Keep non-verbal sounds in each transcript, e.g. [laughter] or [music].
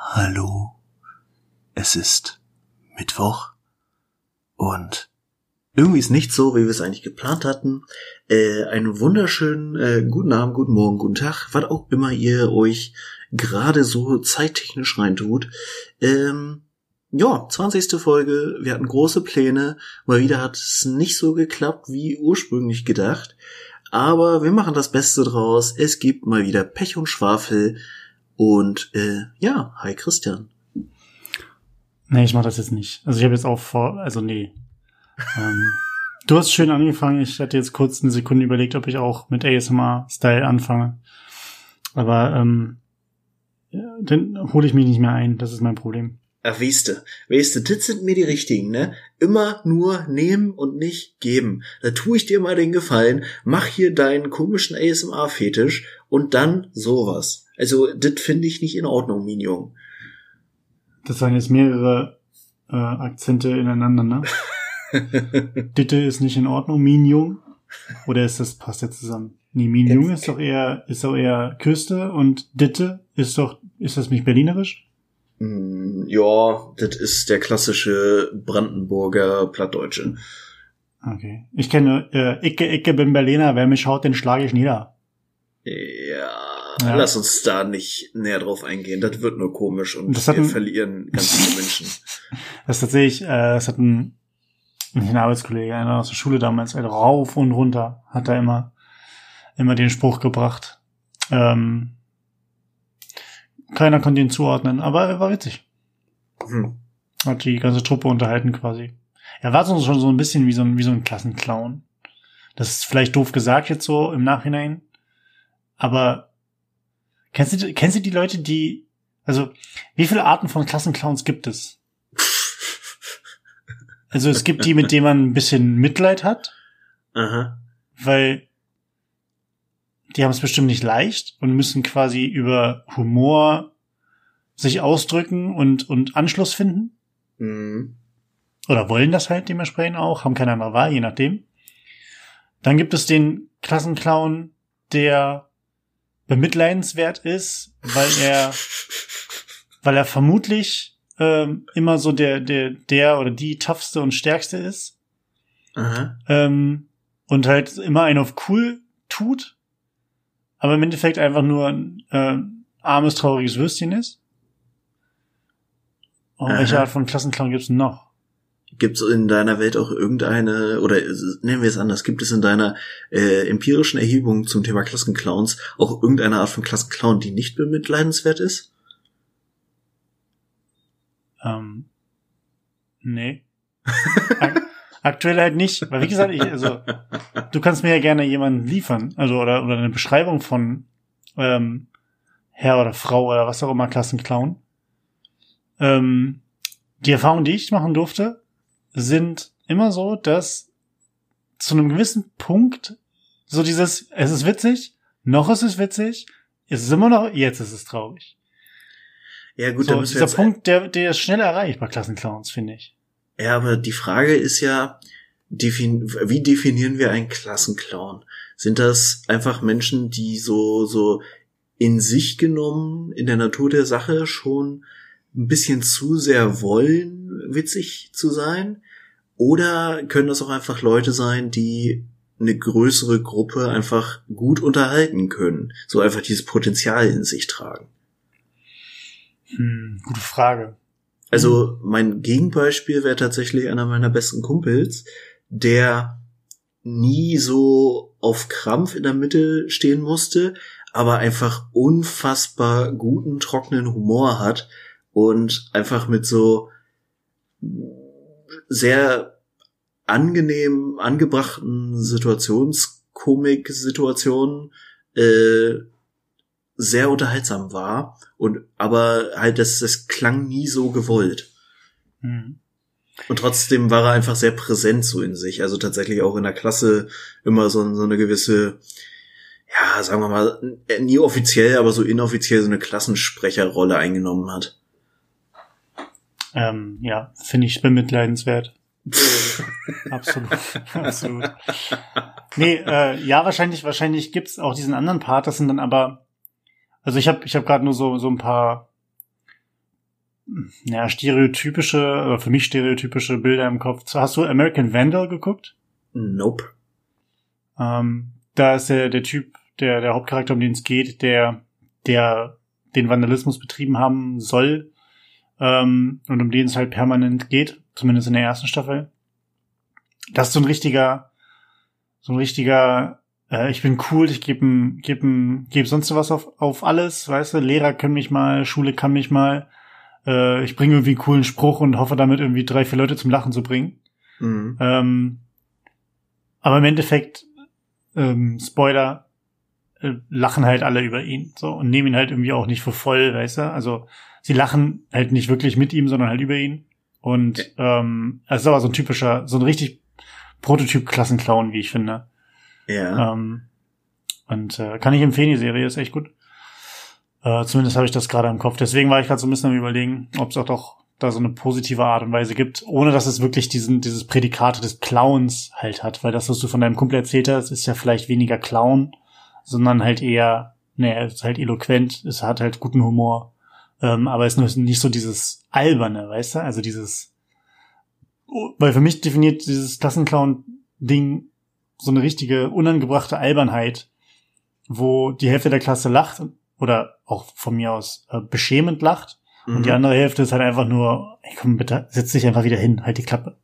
Hallo, es ist Mittwoch und irgendwie ist nicht so, wie wir es eigentlich geplant hatten. Äh, einen wunderschönen äh, guten Abend, guten Morgen, guten Tag, was auch immer ihr euch gerade so zeittechnisch reintut. Ähm, ja, 20. Folge, wir hatten große Pläne, mal wieder hat es nicht so geklappt wie ursprünglich gedacht, aber wir machen das Beste draus. Es gibt mal wieder Pech und Schwafel und äh, ja, hi Christian. Nee, ich mach das jetzt nicht. Also ich habe jetzt auch vor, also nee. ähm, du hast schön angefangen. Ich hatte jetzt kurz eine Sekunde überlegt, ob ich auch mit ASMR-Style anfange. Aber ähm, dann hole ich mich nicht mehr ein. Das ist mein Problem. Ach, weißt du, das sind mir die richtigen, ne? Immer nur nehmen und nicht geben. Da tue ich dir mal den Gefallen, mach hier deinen komischen ASMR-Fetisch und dann sowas. Also, das finde ich nicht in Ordnung, Minion. Das waren jetzt mehrere äh, Akzente ineinander, ne? [laughs] Ditte ist nicht in Ordnung, Minion. Oder ist das, passt ja zusammen? Nee, Minion ist doch eher, ist doch eher Küste und Ditte ist doch, ist das nicht berlinerisch? Mm, ja, das ist der klassische Brandenburger Plattdeutsche. Okay. Ich kenne, äh, Icke, Icke bin Berliner, wer mich schaut, den schlage ich nieder. Ja, lass uns da nicht näher drauf eingehen. Das wird nur komisch und Das wir ein- verlieren ganz viele Menschen. [laughs] Das tatsächlich, äh, das hat ein, nicht ein Arbeitskollege, einer aus der Schule damals, also rauf und runter, hat er immer, immer den Spruch gebracht. Ähm, keiner konnte ihn zuordnen, aber er war witzig. Hm. Hat die ganze Truppe unterhalten quasi. Er war so schon so ein bisschen wie so ein, wie so ein Klassenclown. Das ist vielleicht doof gesagt jetzt so im Nachhinein. Aber kennst du, kennst du die Leute, die, also, wie viele Arten von Klassenclowns gibt es? Also es gibt die, mit denen man ein bisschen Mitleid hat, Aha. weil die haben es bestimmt nicht leicht und müssen quasi über Humor sich ausdrücken und, und Anschluss finden. Mhm. Oder wollen das halt dementsprechend auch, haben keine andere Wahl, je nachdem. Dann gibt es den Klassenclown, der bemitleidenswert ist, weil er, [laughs] weil er vermutlich ähm, immer so der, der, der oder die toughste und stärkste ist. Ähm, und halt immer einen auf cool tut, aber im Endeffekt einfach nur ein äh, armes, trauriges Würstchen ist. Und Aha. welche Art von Klassenclown gibt's noch? Gibt es in deiner Welt auch irgendeine, oder nennen wir es anders, gibt es in deiner äh, empirischen Erhebung zum Thema Klassenclowns auch irgendeine Art von Klassenclown, die nicht bemitleidenswert ist? Ähm, nee. Ak aktuell halt nicht, weil wie gesagt, ich, also du kannst mir ja gerne jemanden liefern, also oder oder eine Beschreibung von ähm, Herr oder Frau oder was auch immer Klassenclown. Ähm, die Erfahrungen, die ich machen durfte, sind immer so, dass zu einem gewissen Punkt so dieses, es ist witzig, noch ist es witzig, es ist immer noch, jetzt ist es traurig. Ja gut, da So, wir dieser Punkt, der, der ist schnell erreicht bei Klassenclowns, finde ich. Ja, aber die Frage ist ja, defin wie definieren wir einen Klassenclown? Sind das einfach Menschen, die so, so in sich genommen, in der Natur der Sache schon ein bisschen zu sehr wollen, witzig zu sein? Oder können das auch einfach Leute sein, die eine größere Gruppe einfach gut unterhalten können? So einfach dieses Potenzial in sich tragen. Hm, gute Frage. Also mein Gegenbeispiel wäre tatsächlich einer meiner besten Kumpels, der nie so auf Krampf in der Mitte stehen musste, aber einfach unfassbar guten, trockenen Humor hat und einfach mit so sehr angenehm angebrachten Situationskomik-Situationen äh, sehr unterhaltsam war und aber halt das, das klang nie so gewollt. Hm. Und trotzdem war er einfach sehr präsent so in sich. Also tatsächlich auch in der Klasse immer so, so eine gewisse, ja, sagen wir mal, nie offiziell, aber so inoffiziell so eine Klassensprecherrolle eingenommen hat. Ähm, ja, finde ich bemitleidenswert. [laughs] Absolut. Absolut. Nee, äh, ja, wahrscheinlich, wahrscheinlich gibt's auch diesen anderen Part, das sind dann aber, also ich habe ich hab gerade nur so, so ein paar ja, stereotypische, oder für mich stereotypische Bilder im Kopf. Hast du American Vandal geguckt? Nope. Ähm, da ist der, der Typ, der, der Hauptcharakter, um den es geht, der, der den Vandalismus betrieben haben soll, ähm, und um den es halt permanent geht, zumindest in der ersten Staffel. Das ist so ein richtiger, so ein richtiger, äh, ich bin cool, ich gebe geb, geb sonst was auf, auf alles, weißt du, Lehrer können mich mal, Schule kann mich mal, äh, ich bringe irgendwie einen coolen Spruch und hoffe damit irgendwie drei, vier Leute zum Lachen zu bringen. Mhm. Ähm, aber im Endeffekt, ähm, Spoiler, äh, lachen halt alle über ihn so und nehmen ihn halt irgendwie auch nicht für voll, weißt du? Also sie lachen halt nicht wirklich mit ihm, sondern halt über ihn. Und ähm, es ist aber so ein typischer, so ein richtig Prototyp-Klassenclown, wie ich finde. Ja. Ähm, und äh, kann ich empfehlen, die Serie ist echt gut. Äh, zumindest habe ich das gerade im Kopf. Deswegen war ich gerade so ein bisschen am überlegen, ob es auch doch da so eine positive Art und Weise gibt, ohne dass es wirklich diesen, dieses Prädikat des Clowns halt hat. Weil das, was du von deinem Kumpel erzählt hast, ist ja vielleicht weniger Clown, sondern halt eher, ne, er ist halt eloquent, es hat halt guten Humor. Ähm, aber es ist nicht so dieses Alberne, weißt du? Also dieses, weil für mich definiert dieses Klassenclown-Ding so eine richtige unangebrachte Albernheit, wo die Hälfte der Klasse lacht oder auch von mir aus äh, beschämend lacht mhm. und die andere Hälfte ist halt einfach nur, ey, komm bitte, setz dich einfach wieder hin, halt die Klappe.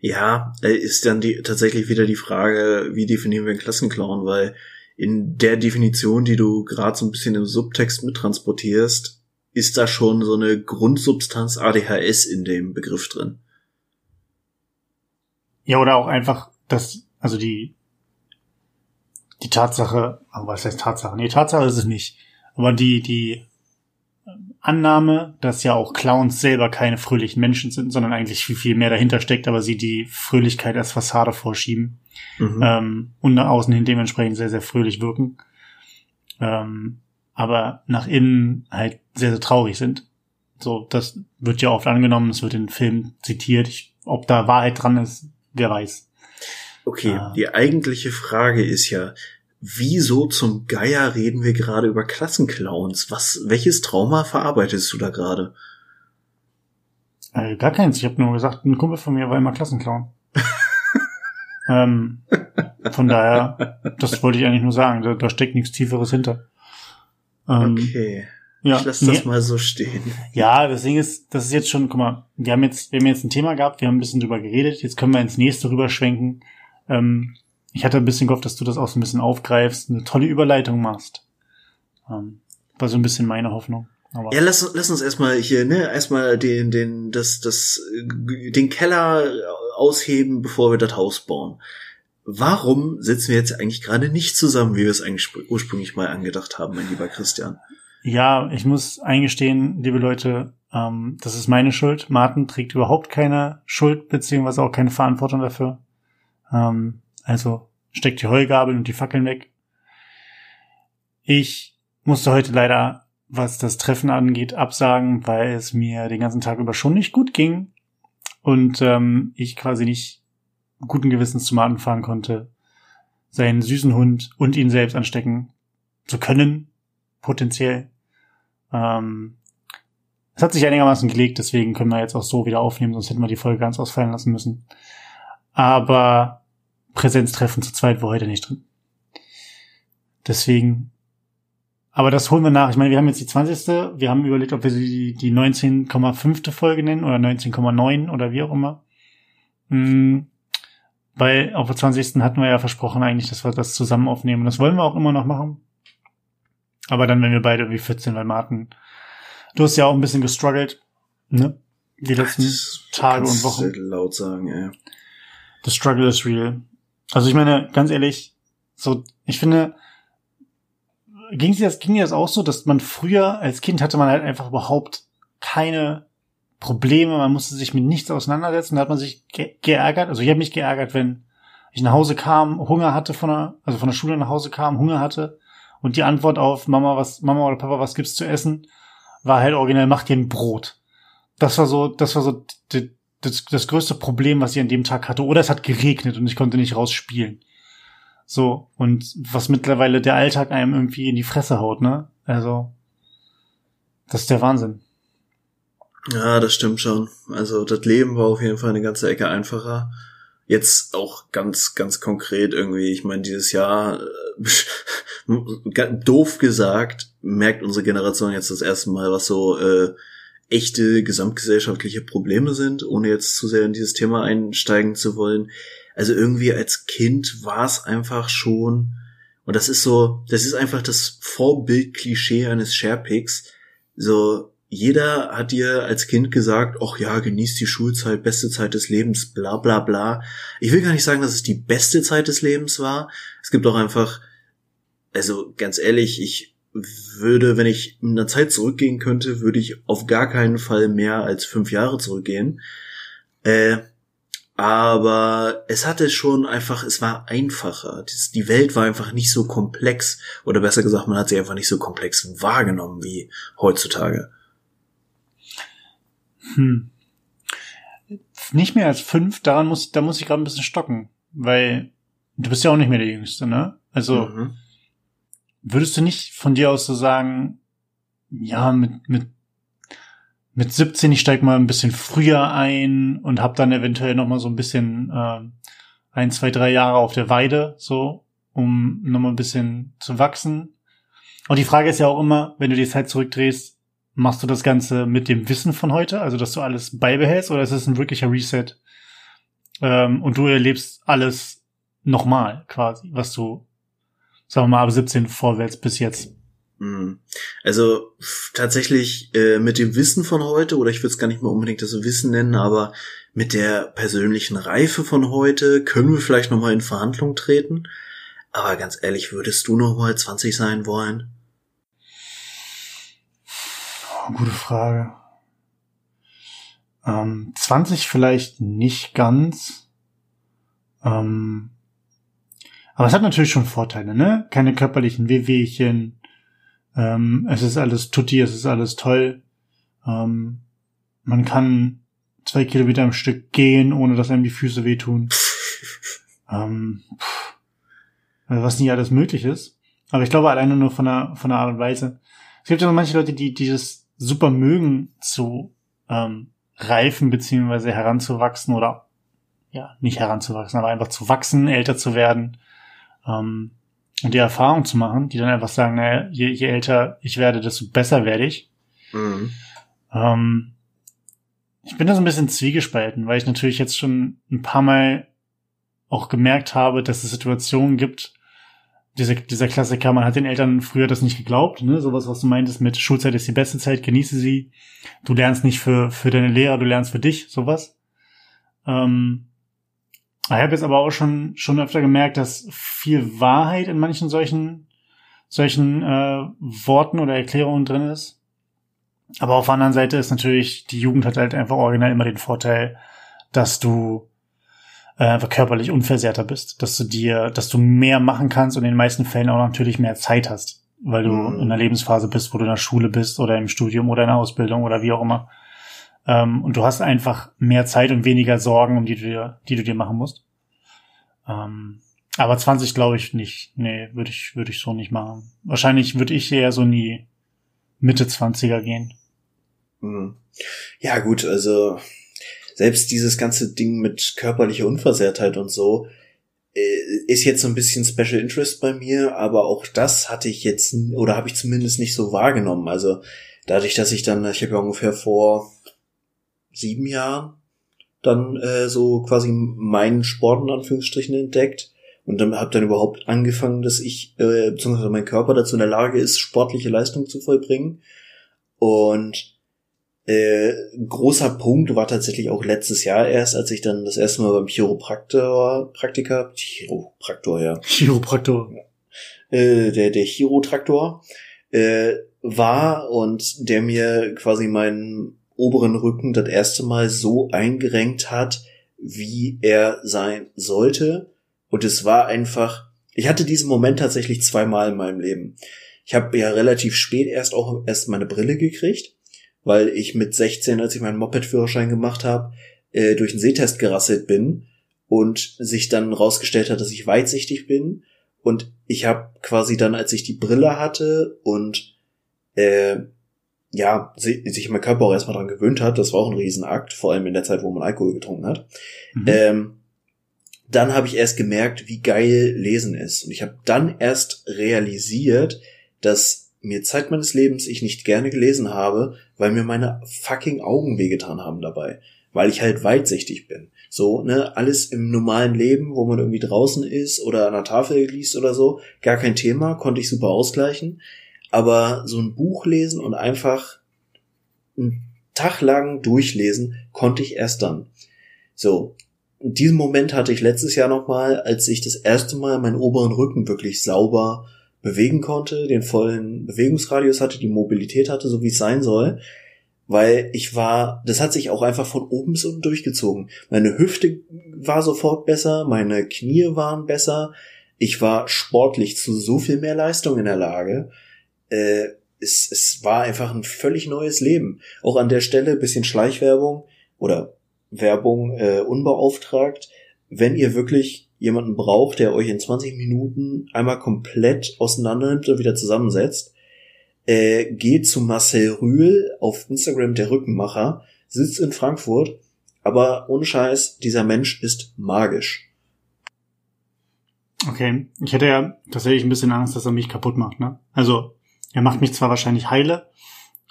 Ja, ist dann die, tatsächlich wieder die Frage, wie definieren wir einen Klassenclown, weil in der Definition, die du gerade so ein bisschen im Subtext mittransportierst, ist da schon so eine Grundsubstanz ADHS in dem Begriff drin. Ja, oder auch einfach das, also die, die Tatsache, aber was heißt Tatsache? Nee, Tatsache ist es nicht. Aber die, die Annahme, dass ja auch Clowns selber keine fröhlichen Menschen sind, sondern eigentlich viel, viel mehr dahinter steckt, aber sie die Fröhlichkeit als Fassade vorschieben mhm. ähm, und nach außen hin dementsprechend sehr, sehr fröhlich wirken. Ähm, aber nach innen halt sehr, sehr traurig sind. So, das wird ja oft angenommen, es wird in Filmen zitiert. Ich, ob da Wahrheit dran ist, wer weiß. Okay, äh, die eigentliche Frage ist ja, wieso zum Geier reden wir gerade über Klassenclowns? Was, welches Trauma verarbeitest du da gerade? Äh, gar keins. Ich habe nur gesagt, ein Kumpel von mir war immer Klassenclown. [laughs] ähm, von daher, das wollte ich eigentlich nur sagen. Da, da steckt nichts Tieferes hinter. Ähm, okay. Ja, ich lass das mal so stehen. Ja, das Ding ist, das ist jetzt schon, guck mal, wir haben jetzt, wir haben jetzt ein Thema gehabt, wir haben ein bisschen drüber geredet, jetzt können wir ins nächste rüberschwenken. Ähm, ich hatte ein bisschen gehofft, dass du das auch so ein bisschen aufgreifst, eine tolle Überleitung machst. Ähm, war so ein bisschen meine Hoffnung. Aber ja, lass, lass uns erstmal hier, ne, erstmal den, den, das, das, den Keller ausheben, bevor wir das Haus bauen. Warum sitzen wir jetzt eigentlich gerade nicht zusammen, wie wir es eigentlich ursprünglich mal angedacht haben, mein lieber Christian? Ja, ich muss eingestehen, liebe Leute, ähm, das ist meine Schuld. Martin trägt überhaupt keine Schuld, beziehungsweise auch keine Verantwortung dafür. Ähm, also steckt die Heugabeln und die Fackeln weg. Ich musste heute leider, was das Treffen angeht, absagen, weil es mir den ganzen Tag über schon nicht gut ging und ähm, ich quasi nicht guten Gewissens zu Martin fahren konnte, seinen süßen Hund und ihn selbst anstecken zu können, potenziell. Ähm, es hat sich einigermaßen gelegt, deswegen können wir jetzt auch so wieder aufnehmen, sonst hätten wir die Folge ganz ausfallen lassen müssen. Aber Präsenztreffen zu zweit war heute nicht drin. Deswegen, aber das holen wir nach. Ich meine, wir haben jetzt die 20. Wir haben überlegt, ob wir sie die 19,5. Folge nennen oder 19,9 oder wie auch immer. Hm, weil auf der 20. hatten wir ja versprochen eigentlich, dass wir das zusammen aufnehmen. Das wollen wir auch immer noch machen. Aber dann, wenn wir beide irgendwie 14, weil Martin, du hast ja auch ein bisschen gestruggelt, ne? Die letzten Ach, Tage und Wochen. laut sagen, ja. The struggle is real. Also ich meine, ganz ehrlich, so, ich finde, ging dir das, ging dir das auch so, dass man früher als Kind hatte man halt einfach überhaupt keine Probleme, man musste sich mit nichts auseinandersetzen, da hat man sich ge geärgert. Also ich habe mich geärgert, wenn ich nach Hause kam, Hunger hatte von der, also von der Schule nach Hause kam, Hunger hatte und die Antwort auf Mama, was, Mama oder Papa, was gibt's zu essen, war halt originell, mach dir ein Brot. Das war so, das war so das, das größte Problem, was ich an dem Tag hatte. Oder es hat geregnet und ich konnte nicht rausspielen. So, und was mittlerweile der Alltag einem irgendwie in die Fresse haut, ne? Also, das ist der Wahnsinn. Ja, das stimmt schon. Also das Leben war auf jeden Fall eine ganze Ecke einfacher. Jetzt auch ganz, ganz konkret irgendwie, ich meine, dieses Jahr, äh, [laughs] doof gesagt, merkt unsere Generation jetzt das erste Mal, was so äh, echte gesamtgesellschaftliche Probleme sind, ohne jetzt zu sehr in dieses Thema einsteigen zu wollen. Also irgendwie als Kind war es einfach schon, und das ist so, das ist einfach das Vorbild-Klischee eines Sharepics. So, jeder hat dir als Kind gesagt, ach ja, genieß die Schulzeit, beste Zeit des Lebens, bla bla bla. Ich will gar nicht sagen, dass es die beste Zeit des Lebens war. Es gibt auch einfach, also ganz ehrlich, ich würde, wenn ich in einer Zeit zurückgehen könnte, würde ich auf gar keinen Fall mehr als fünf Jahre zurückgehen. Äh, aber es hatte schon einfach, es war einfacher. Die Welt war einfach nicht so komplex. Oder besser gesagt, man hat sie einfach nicht so komplex wahrgenommen wie heutzutage. Hm. Nicht mehr als fünf, daran muss, da muss ich gerade ein bisschen stocken, weil du bist ja auch nicht mehr der Jüngste, ne? Also mhm. würdest du nicht von dir aus so sagen, ja, mit, mit, mit 17, ich steig mal ein bisschen früher ein und hab dann eventuell noch mal so ein bisschen äh, ein, zwei, drei Jahre auf der Weide, so, um noch mal ein bisschen zu wachsen. Und die Frage ist ja auch immer, wenn du die Zeit zurückdrehst, Machst du das Ganze mit dem Wissen von heute, also dass du alles beibehältst, oder ist es ein wirklicher Reset? Ähm, und du erlebst alles nochmal quasi, was du, sagen wir mal, ab 17 vorwärts bis jetzt. Mhm. Also tatsächlich äh, mit dem Wissen von heute, oder ich würde es gar nicht mal unbedingt das Wissen nennen, aber mit der persönlichen Reife von heute können wir vielleicht nochmal in Verhandlung treten. Aber ganz ehrlich, würdest du nochmal 20 sein wollen? Gute Frage. Ähm, 20 vielleicht nicht ganz. Ähm, aber es hat natürlich schon Vorteile, ne? Keine körperlichen Wehwehchen. Ähm, es ist alles tutti, es ist alles toll. Ähm, man kann zwei Kilometer am Stück gehen, ohne dass einem die Füße wehtun. [laughs] ähm, also was nicht alles möglich ist. Aber ich glaube alleine nur von der, von der Art und Weise. Es gibt ja so manche Leute, die dieses super mögen zu ähm, reifen beziehungsweise heranzuwachsen oder ja, nicht heranzuwachsen, aber einfach zu wachsen, älter zu werden ähm, und die Erfahrung zu machen, die dann einfach sagen, naja, je, je älter ich werde, desto besser werde ich. Mhm. Ähm, ich bin da so ein bisschen zwiegespalten, weil ich natürlich jetzt schon ein paar Mal auch gemerkt habe, dass es Situationen gibt, dieser, dieser Klassiker, man hat den Eltern früher das nicht geglaubt, ne? Sowas, was du meintest mit Schulzeit ist die beste Zeit, genieße sie. Du lernst nicht für, für deine Lehrer, du lernst für dich, sowas. Ähm, ich habe jetzt aber auch schon, schon öfter gemerkt, dass viel Wahrheit in manchen solchen, solchen äh, Worten oder Erklärungen drin ist. Aber auf der anderen Seite ist natürlich, die Jugend hat halt einfach original immer den Vorteil, dass du äh, einfach körperlich unversehrter bist, dass du dir, dass du mehr machen kannst und in den meisten Fällen auch natürlich mehr Zeit hast, weil du mhm. in einer Lebensphase bist, wo du in der Schule bist oder im Studium oder in der Ausbildung oder wie auch immer. Ähm, und du hast einfach mehr Zeit und weniger Sorgen, um die du dir, die du dir machen musst. Ähm, aber 20 glaube ich nicht. Nee, würde ich, würde ich so nicht machen. Wahrscheinlich würde ich eher so in die Mitte 20er gehen. Mhm. Ja, gut, also selbst dieses ganze Ding mit körperlicher Unversehrtheit und so äh, ist jetzt so ein bisschen Special Interest bei mir, aber auch das hatte ich jetzt oder habe ich zumindest nicht so wahrgenommen. Also dadurch, dass ich dann, ich habe ja ungefähr vor sieben Jahren dann äh, so quasi meinen Sport in Anführungsstrichen entdeckt und dann habe dann überhaupt angefangen, dass ich äh, beziehungsweise mein Körper dazu in der Lage ist, sportliche Leistung zu vollbringen und äh, großer Punkt war tatsächlich auch letztes Jahr erst, als ich dann das erste Mal beim Chiropraktor, Praktiker, Chiropraktor, ja. Chiropraktor. Äh, der, der Chirotraktor, äh, war und der mir quasi meinen oberen Rücken das erste Mal so eingerenkt hat, wie er sein sollte. Und es war einfach, ich hatte diesen Moment tatsächlich zweimal in meinem Leben. Ich habe ja relativ spät erst auch erst meine Brille gekriegt weil ich mit 16, als ich meinen Moped-Führerschein gemacht habe, äh, durch einen Sehtest gerasselt bin und sich dann rausgestellt hat, dass ich weitsichtig bin. Und ich habe quasi dann, als ich die Brille hatte und äh, ja, sich mein Körper auch erstmal dran gewöhnt hat. Das war auch ein Riesenakt, vor allem in der Zeit, wo man Alkohol getrunken hat. Mhm. Ähm, dann habe ich erst gemerkt, wie geil Lesen ist. Und ich habe dann erst realisiert, dass mir Zeit meines Lebens ich nicht gerne gelesen habe, weil mir meine fucking Augen wehgetan haben dabei. Weil ich halt weitsichtig bin. So, ne, alles im normalen Leben, wo man irgendwie draußen ist oder an der Tafel liest oder so, gar kein Thema, konnte ich super ausgleichen. Aber so ein Buch lesen und einfach einen Tag lang durchlesen, konnte ich erst dann. So, diesen Moment hatte ich letztes Jahr nochmal, als ich das erste Mal meinen oberen Rücken wirklich sauber bewegen konnte, den vollen Bewegungsradius hatte, die Mobilität hatte, so wie es sein soll. Weil ich war, das hat sich auch einfach von oben bis unten durchgezogen. Meine Hüfte war sofort besser, meine Knie waren besser, ich war sportlich zu so viel mehr Leistung in der Lage. Äh, es, es war einfach ein völlig neues Leben. Auch an der Stelle bisschen Schleichwerbung oder Werbung äh, unbeauftragt. Wenn ihr wirklich jemanden braucht, der euch in 20 Minuten einmal komplett auseinander und wieder zusammensetzt, äh, geht zu Marcel Rühl auf Instagram der Rückenmacher, sitzt in Frankfurt, aber ohne Scheiß, dieser Mensch ist magisch. Okay, ich hätte ja tatsächlich ein bisschen Angst, dass er mich kaputt macht, ne? Also, er macht mich zwar wahrscheinlich heile,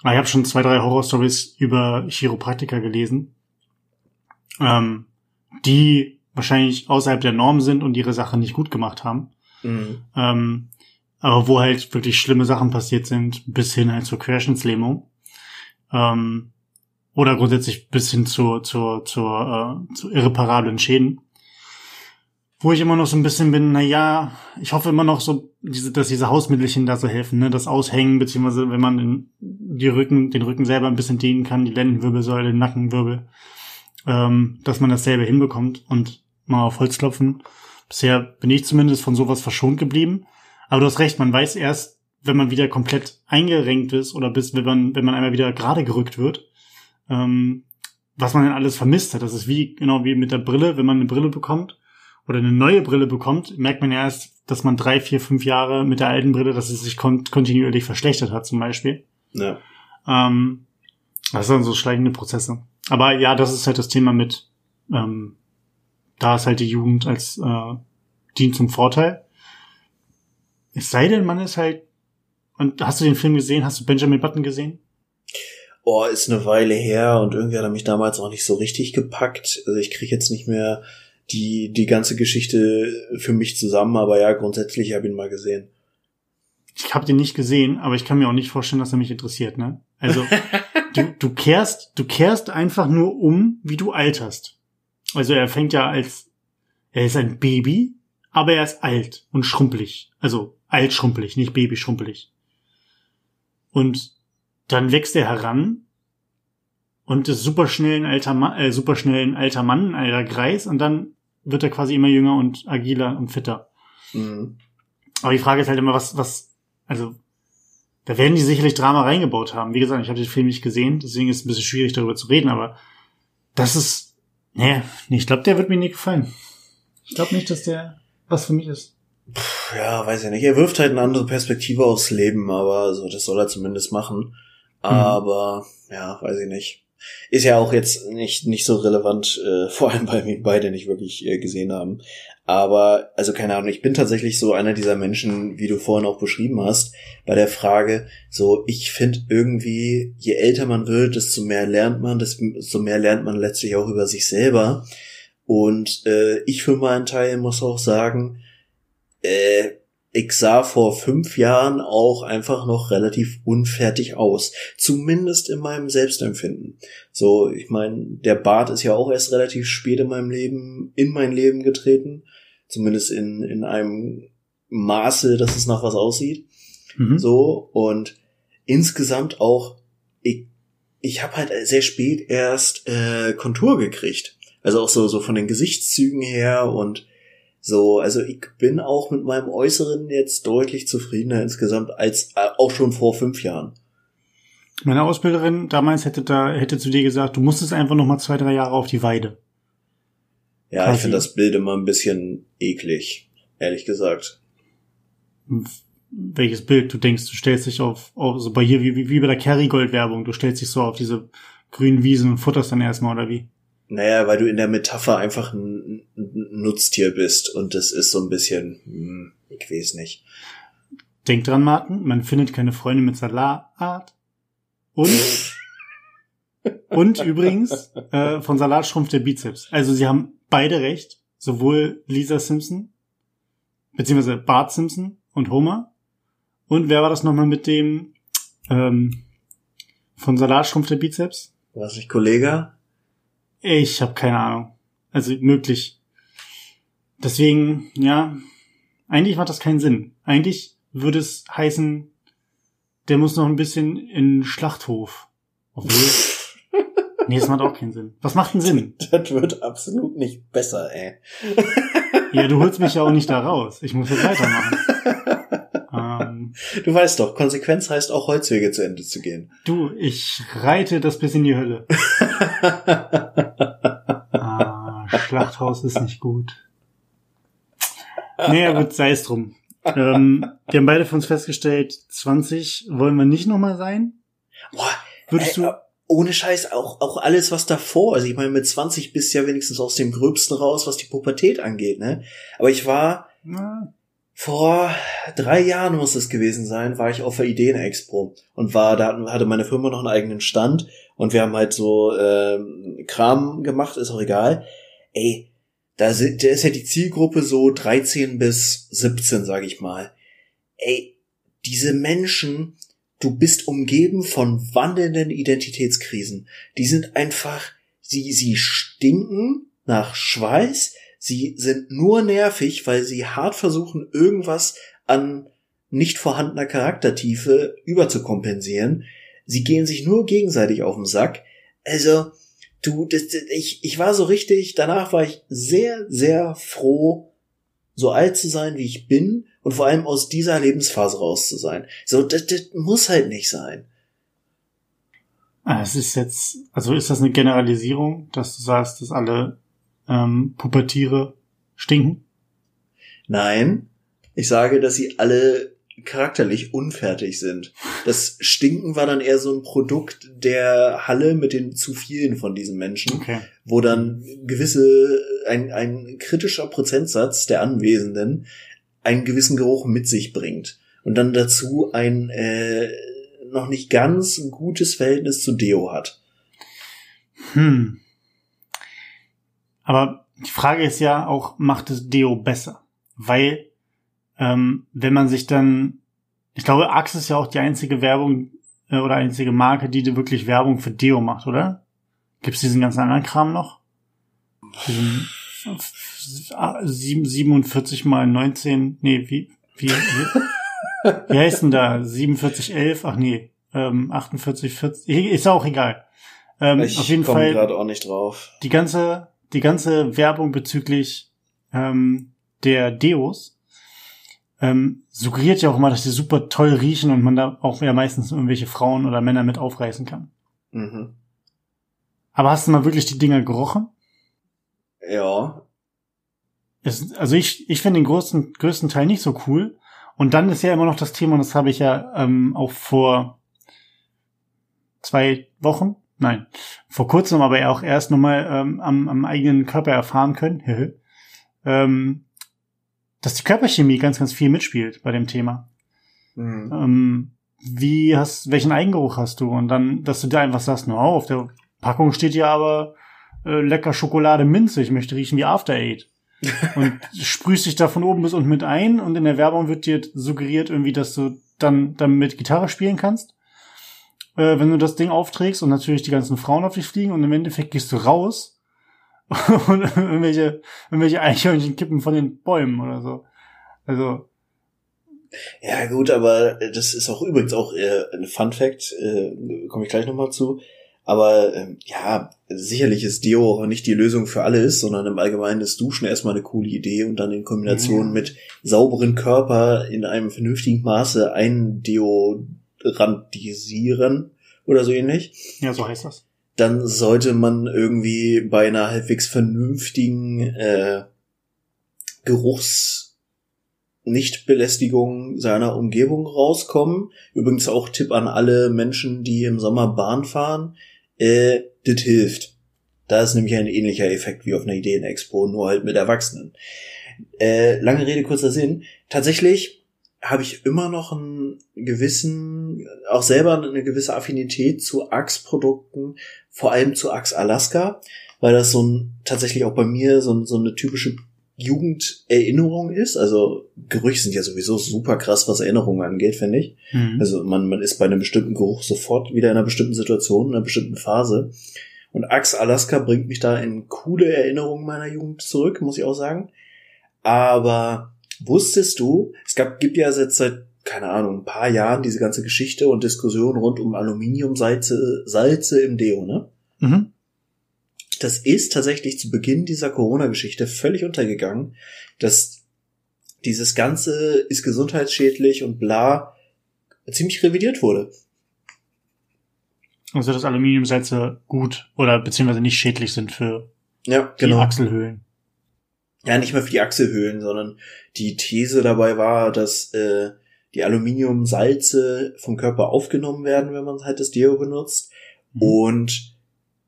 aber ich habe schon zwei, drei Horrorstories über Chiropraktiker gelesen, ähm, die wahrscheinlich außerhalb der Norm sind und ihre Sache nicht gut gemacht haben. Mhm. Ähm, aber wo halt wirklich schlimme Sachen passiert sind, bis hin halt zur Querschnittslähmung. Ähm, oder grundsätzlich bis hin zu, zu, zu, äh, zu irreparablen Schäden. Wo ich immer noch so ein bisschen bin, na ja, ich hoffe immer noch so, diese, dass diese Hausmittelchen da so helfen, ne? Das Aushängen, beziehungsweise wenn man den, die Rücken, den Rücken selber ein bisschen dehnen kann, die Lendenwirbelsäule, den Nackenwirbel, ähm, dass man dasselbe hinbekommt und mal auf Holz klopfen. Bisher bin ich zumindest von sowas verschont geblieben. Aber du hast recht, man weiß erst, wenn man wieder komplett eingerenkt ist oder bis, wenn man, wenn man einmal wieder gerade gerückt wird, ähm, was man denn alles vermisst hat. Das ist wie, genau wie mit der Brille, wenn man eine Brille bekommt oder eine neue Brille bekommt, merkt man ja erst, dass man drei, vier, fünf Jahre mit der alten Brille, dass es sich kont kontinuierlich verschlechtert hat, zum Beispiel. Ja. Ähm, das sind so schleichende Prozesse. Aber ja, das ist halt das Thema mit, ähm, da ist halt die Jugend als äh, dient zum Vorteil. Es sei denn, man ist halt. Und hast du den Film gesehen? Hast du Benjamin Button gesehen? Oh, ist eine Weile her und irgendwie hat er mich damals auch nicht so richtig gepackt. Also ich kriege jetzt nicht mehr die, die ganze Geschichte für mich zusammen, aber ja, grundsätzlich habe ich ihn mal gesehen. Ich habe den nicht gesehen, aber ich kann mir auch nicht vorstellen, dass er mich interessiert, ne? Also, [laughs] du, du kehrst, du kehrst einfach nur um, wie du alterst. Also er fängt ja als, er ist ein Baby, aber er ist alt und schrumpelig. Also alt schrumpelig, nicht Baby schrumpelig. Und dann wächst er heran und ist super schnell ein alter Mann, äh, super schnell ein alter Mann, ein alter Greis und dann wird er quasi immer jünger und agiler und fitter. Mhm. Aber die Frage ist halt immer, was, was, also, da werden die sicherlich Drama reingebaut haben. Wie gesagt, ich habe den Film nicht gesehen, deswegen ist es ein bisschen schwierig darüber zu reden, aber das ist Nee, ich glaube, der wird mir nicht gefallen. Ich glaube nicht, dass der was für mich ist. Puh, ja, weiß ich nicht. Er wirft halt eine andere Perspektive aufs Leben, aber so, das soll er zumindest machen. Mhm. Aber, mhm. ja, weiß ich nicht. Ist ja auch jetzt nicht, nicht so relevant, äh, [laughs] vor allem weil wir beide nicht wirklich äh, gesehen haben. Aber, also keine Ahnung, ich bin tatsächlich so einer dieser Menschen, wie du vorhin auch beschrieben hast, bei der Frage, so, ich finde irgendwie, je älter man wird, desto mehr lernt man, desto mehr lernt man letztlich auch über sich selber. Und äh, ich für meinen Teil muss auch sagen, äh, ich sah vor fünf Jahren auch einfach noch relativ unfertig aus. Zumindest in meinem Selbstempfinden. So, ich meine, der Bart ist ja auch erst relativ spät in meinem Leben, in mein Leben getreten. Zumindest in, in einem Maße, dass es nach was aussieht. Mhm. So, und insgesamt auch, ich, ich habe halt sehr spät erst äh, Kontur gekriegt. Also auch so, so von den Gesichtszügen her und so, also ich bin auch mit meinem Äußeren jetzt deutlich zufriedener insgesamt als äh, auch schon vor fünf Jahren. Meine Ausbilderin damals hätte da hätte zu dir gesagt, du musstest einfach noch mal zwei drei Jahre auf die Weide. Ja, Quasi. ich finde das Bild immer ein bisschen eklig, ehrlich gesagt. welches Bild du denkst. Du stellst dich auf, auf so bei hier, wie, wie bei der Kerrygold-Werbung, du stellst dich so auf diese grünen Wiesen und futterst dann erstmal, oder wie? Naja, weil du in der Metapher einfach ein, ein Nutztier bist und das ist so ein bisschen, hm, ich weiß nicht. Denk dran, Martin, man findet keine Freunde mit Salat. Und, [laughs] und übrigens, äh, von Salat schrumpft der Bizeps. Also sie haben beide recht, sowohl Lisa Simpson, beziehungsweise Bart Simpson und Homer. Und wer war das nochmal mit dem, ähm, von Salat schrumpft der Bizeps? War das nicht Kollege? Ich habe keine Ahnung. Also möglich. Deswegen, ja, eigentlich macht das keinen Sinn. Eigentlich würde es heißen, der muss noch ein bisschen in Schlachthof. Obwohl. [laughs] nee, das macht auch keinen Sinn. Was macht denn Sinn? [laughs] Das wird absolut nicht besser, ey. ja, du holst mich ja auch nicht da raus. Ich muss jetzt weitermachen. [laughs] du weißt doch, Konsequenz heißt auch Holzwege zu Ende zu gehen. Du, ich reite das bis in die Hölle. [laughs] ah, Schlachthaus ist nicht gut. Naja, gut, sei es drum. Ähm, wir haben beide für uns festgestellt, 20 wollen wir nicht nochmal sein. Boah, Würdest ey, du ohne Scheiß auch, auch alles, was davor, also ich meine, mit 20 bist du ja wenigstens aus dem Gröbsten raus, was die Pubertät angeht, ne? Aber ich war, Na. Vor drei Jahren muss es gewesen sein, war ich auf der Ideen-Expo und war, da hatte meine Firma noch einen eigenen Stand und wir haben halt so ähm, Kram gemacht, ist auch egal. Ey, da, sind, da ist ja die Zielgruppe so 13 bis 17, sag ich mal. Ey, diese Menschen, du bist umgeben von wandelnden Identitätskrisen. Die sind einfach, sie, sie stinken nach Schweiß, sie sind nur nervig, weil sie hart versuchen, irgendwas an nicht vorhandener Charaktertiefe überzukompensieren. Sie gehen sich nur gegenseitig auf den Sack. Also, du, das, ich, ich war so richtig, danach war ich sehr, sehr froh, so alt zu sein, wie ich bin und vor allem aus dieser Lebensphase raus zu sein. So, das, das muss halt nicht sein. Ah, es ist jetzt, also ist das eine Generalisierung, dass du sagst, dass alle ähm, Pubertiere stinken? Nein, ich sage, dass sie alle charakterlich unfertig sind. Das Stinken war dann eher so ein Produkt der Halle mit den zu vielen von diesen Menschen, okay. wo dann gewisse, ein, ein kritischer Prozentsatz der Anwesenden einen gewissen Geruch mit sich bringt. Und dann dazu ein äh, noch nicht ganz gutes Verhältnis zu Deo hat. Hm. Aber die Frage ist ja auch, macht es Deo besser? Weil ähm, wenn man sich dann, ich glaube, Axe ist ja auch die einzige Werbung äh, oder einzige Marke, die wirklich Werbung für Deo macht, oder? Gibt's diesen ganzen anderen Kram noch? Diesen 47 mal 19, nee, wie, wie, wie, wie heißt denn da? 4711, ach nee, ähm, 48, 40, ist auch egal. Ähm, ich auf jeden Fall. gerade auch nicht drauf. Die ganze, die ganze Werbung bezüglich ähm, der Deos ähm, suggeriert ja auch immer, dass die super toll riechen und man da auch ja meistens irgendwelche Frauen oder Männer mit aufreißen kann. Mhm. Aber hast du mal wirklich die Dinger gerochen? Ja. Es, also ich, ich finde den größten, größten Teil nicht so cool. Und dann ist ja immer noch das Thema, und das habe ich ja ähm, auch vor zwei Wochen, nein, vor kurzem, aber ja auch erst nochmal ähm, am, am eigenen Körper erfahren können. [laughs] ähm, dass die Körperchemie ganz, ganz viel mitspielt bei dem Thema. Mhm. Ähm, wie hast, welchen Eigengeruch hast du? Und dann, dass du dir einfach sagst, no, auf der Packung steht ja aber äh, lecker Schokolade Minze, ich möchte riechen wie After Eight. [laughs] und sprühst dich da von oben bis unten mit ein und in der Werbung wird dir suggeriert irgendwie, dass du dann damit Gitarre spielen kannst. Äh, wenn du das Ding aufträgst und natürlich die ganzen Frauen auf dich fliegen und im Endeffekt gehst du raus [laughs] und irgendwelche, irgendwelche Eichhörnchen kippen von den Bäumen oder so. Also. Ja, gut, aber das ist auch übrigens auch äh, ein Fun Fact, äh, komme ich gleich nochmal zu. Aber äh, ja, sicherlich ist Deo auch nicht die Lösung für alles, sondern im Allgemeinen ist Duschen erstmal eine coole Idee und dann in Kombination mhm. mit sauberen Körper in einem vernünftigen Maße eindeodorantisieren oder so ähnlich. Ja, so heißt das dann sollte man irgendwie bei einer halbwegs vernünftigen äh, Geruchs Nichtbelästigung seiner Umgebung rauskommen. Übrigens auch Tipp an alle Menschen, die im Sommer Bahn fahren. Äh, das hilft. Da ist nämlich ein ähnlicher Effekt wie auf einer Ideenexpo, nur halt mit Erwachsenen. Äh, lange Rede, kurzer Sinn. Tatsächlich habe ich immer noch einen gewissen, auch selber eine gewisse Affinität zu Axe-Produkten, vor allem zu Axe Alaska, weil das so ein, tatsächlich auch bei mir so, so eine typische Jugenderinnerung ist. Also Gerüche sind ja sowieso super krass, was Erinnerungen angeht, finde ich. Mhm. Also man, man ist bei einem bestimmten Geruch sofort wieder in einer bestimmten Situation, in einer bestimmten Phase. Und Axe Alaska bringt mich da in coole Erinnerungen meiner Jugend zurück, muss ich auch sagen. Aber wusstest du, es gab, gibt ja jetzt seit, keine Ahnung, ein paar Jahren diese ganze Geschichte und Diskussion rund um Aluminiumsalze Salze im Deo, ne? Mhm das ist tatsächlich zu Beginn dieser Corona-Geschichte völlig untergegangen, dass dieses Ganze ist gesundheitsschädlich und bla ziemlich revidiert wurde. Also dass Aluminiumsalze gut oder beziehungsweise nicht schädlich sind für ja, genau. die Achselhöhlen. Ja, nicht mehr für die Achselhöhlen, sondern die These dabei war, dass äh, die Aluminiumsalze vom Körper aufgenommen werden, wenn man halt das Deo benutzt. Mhm. Und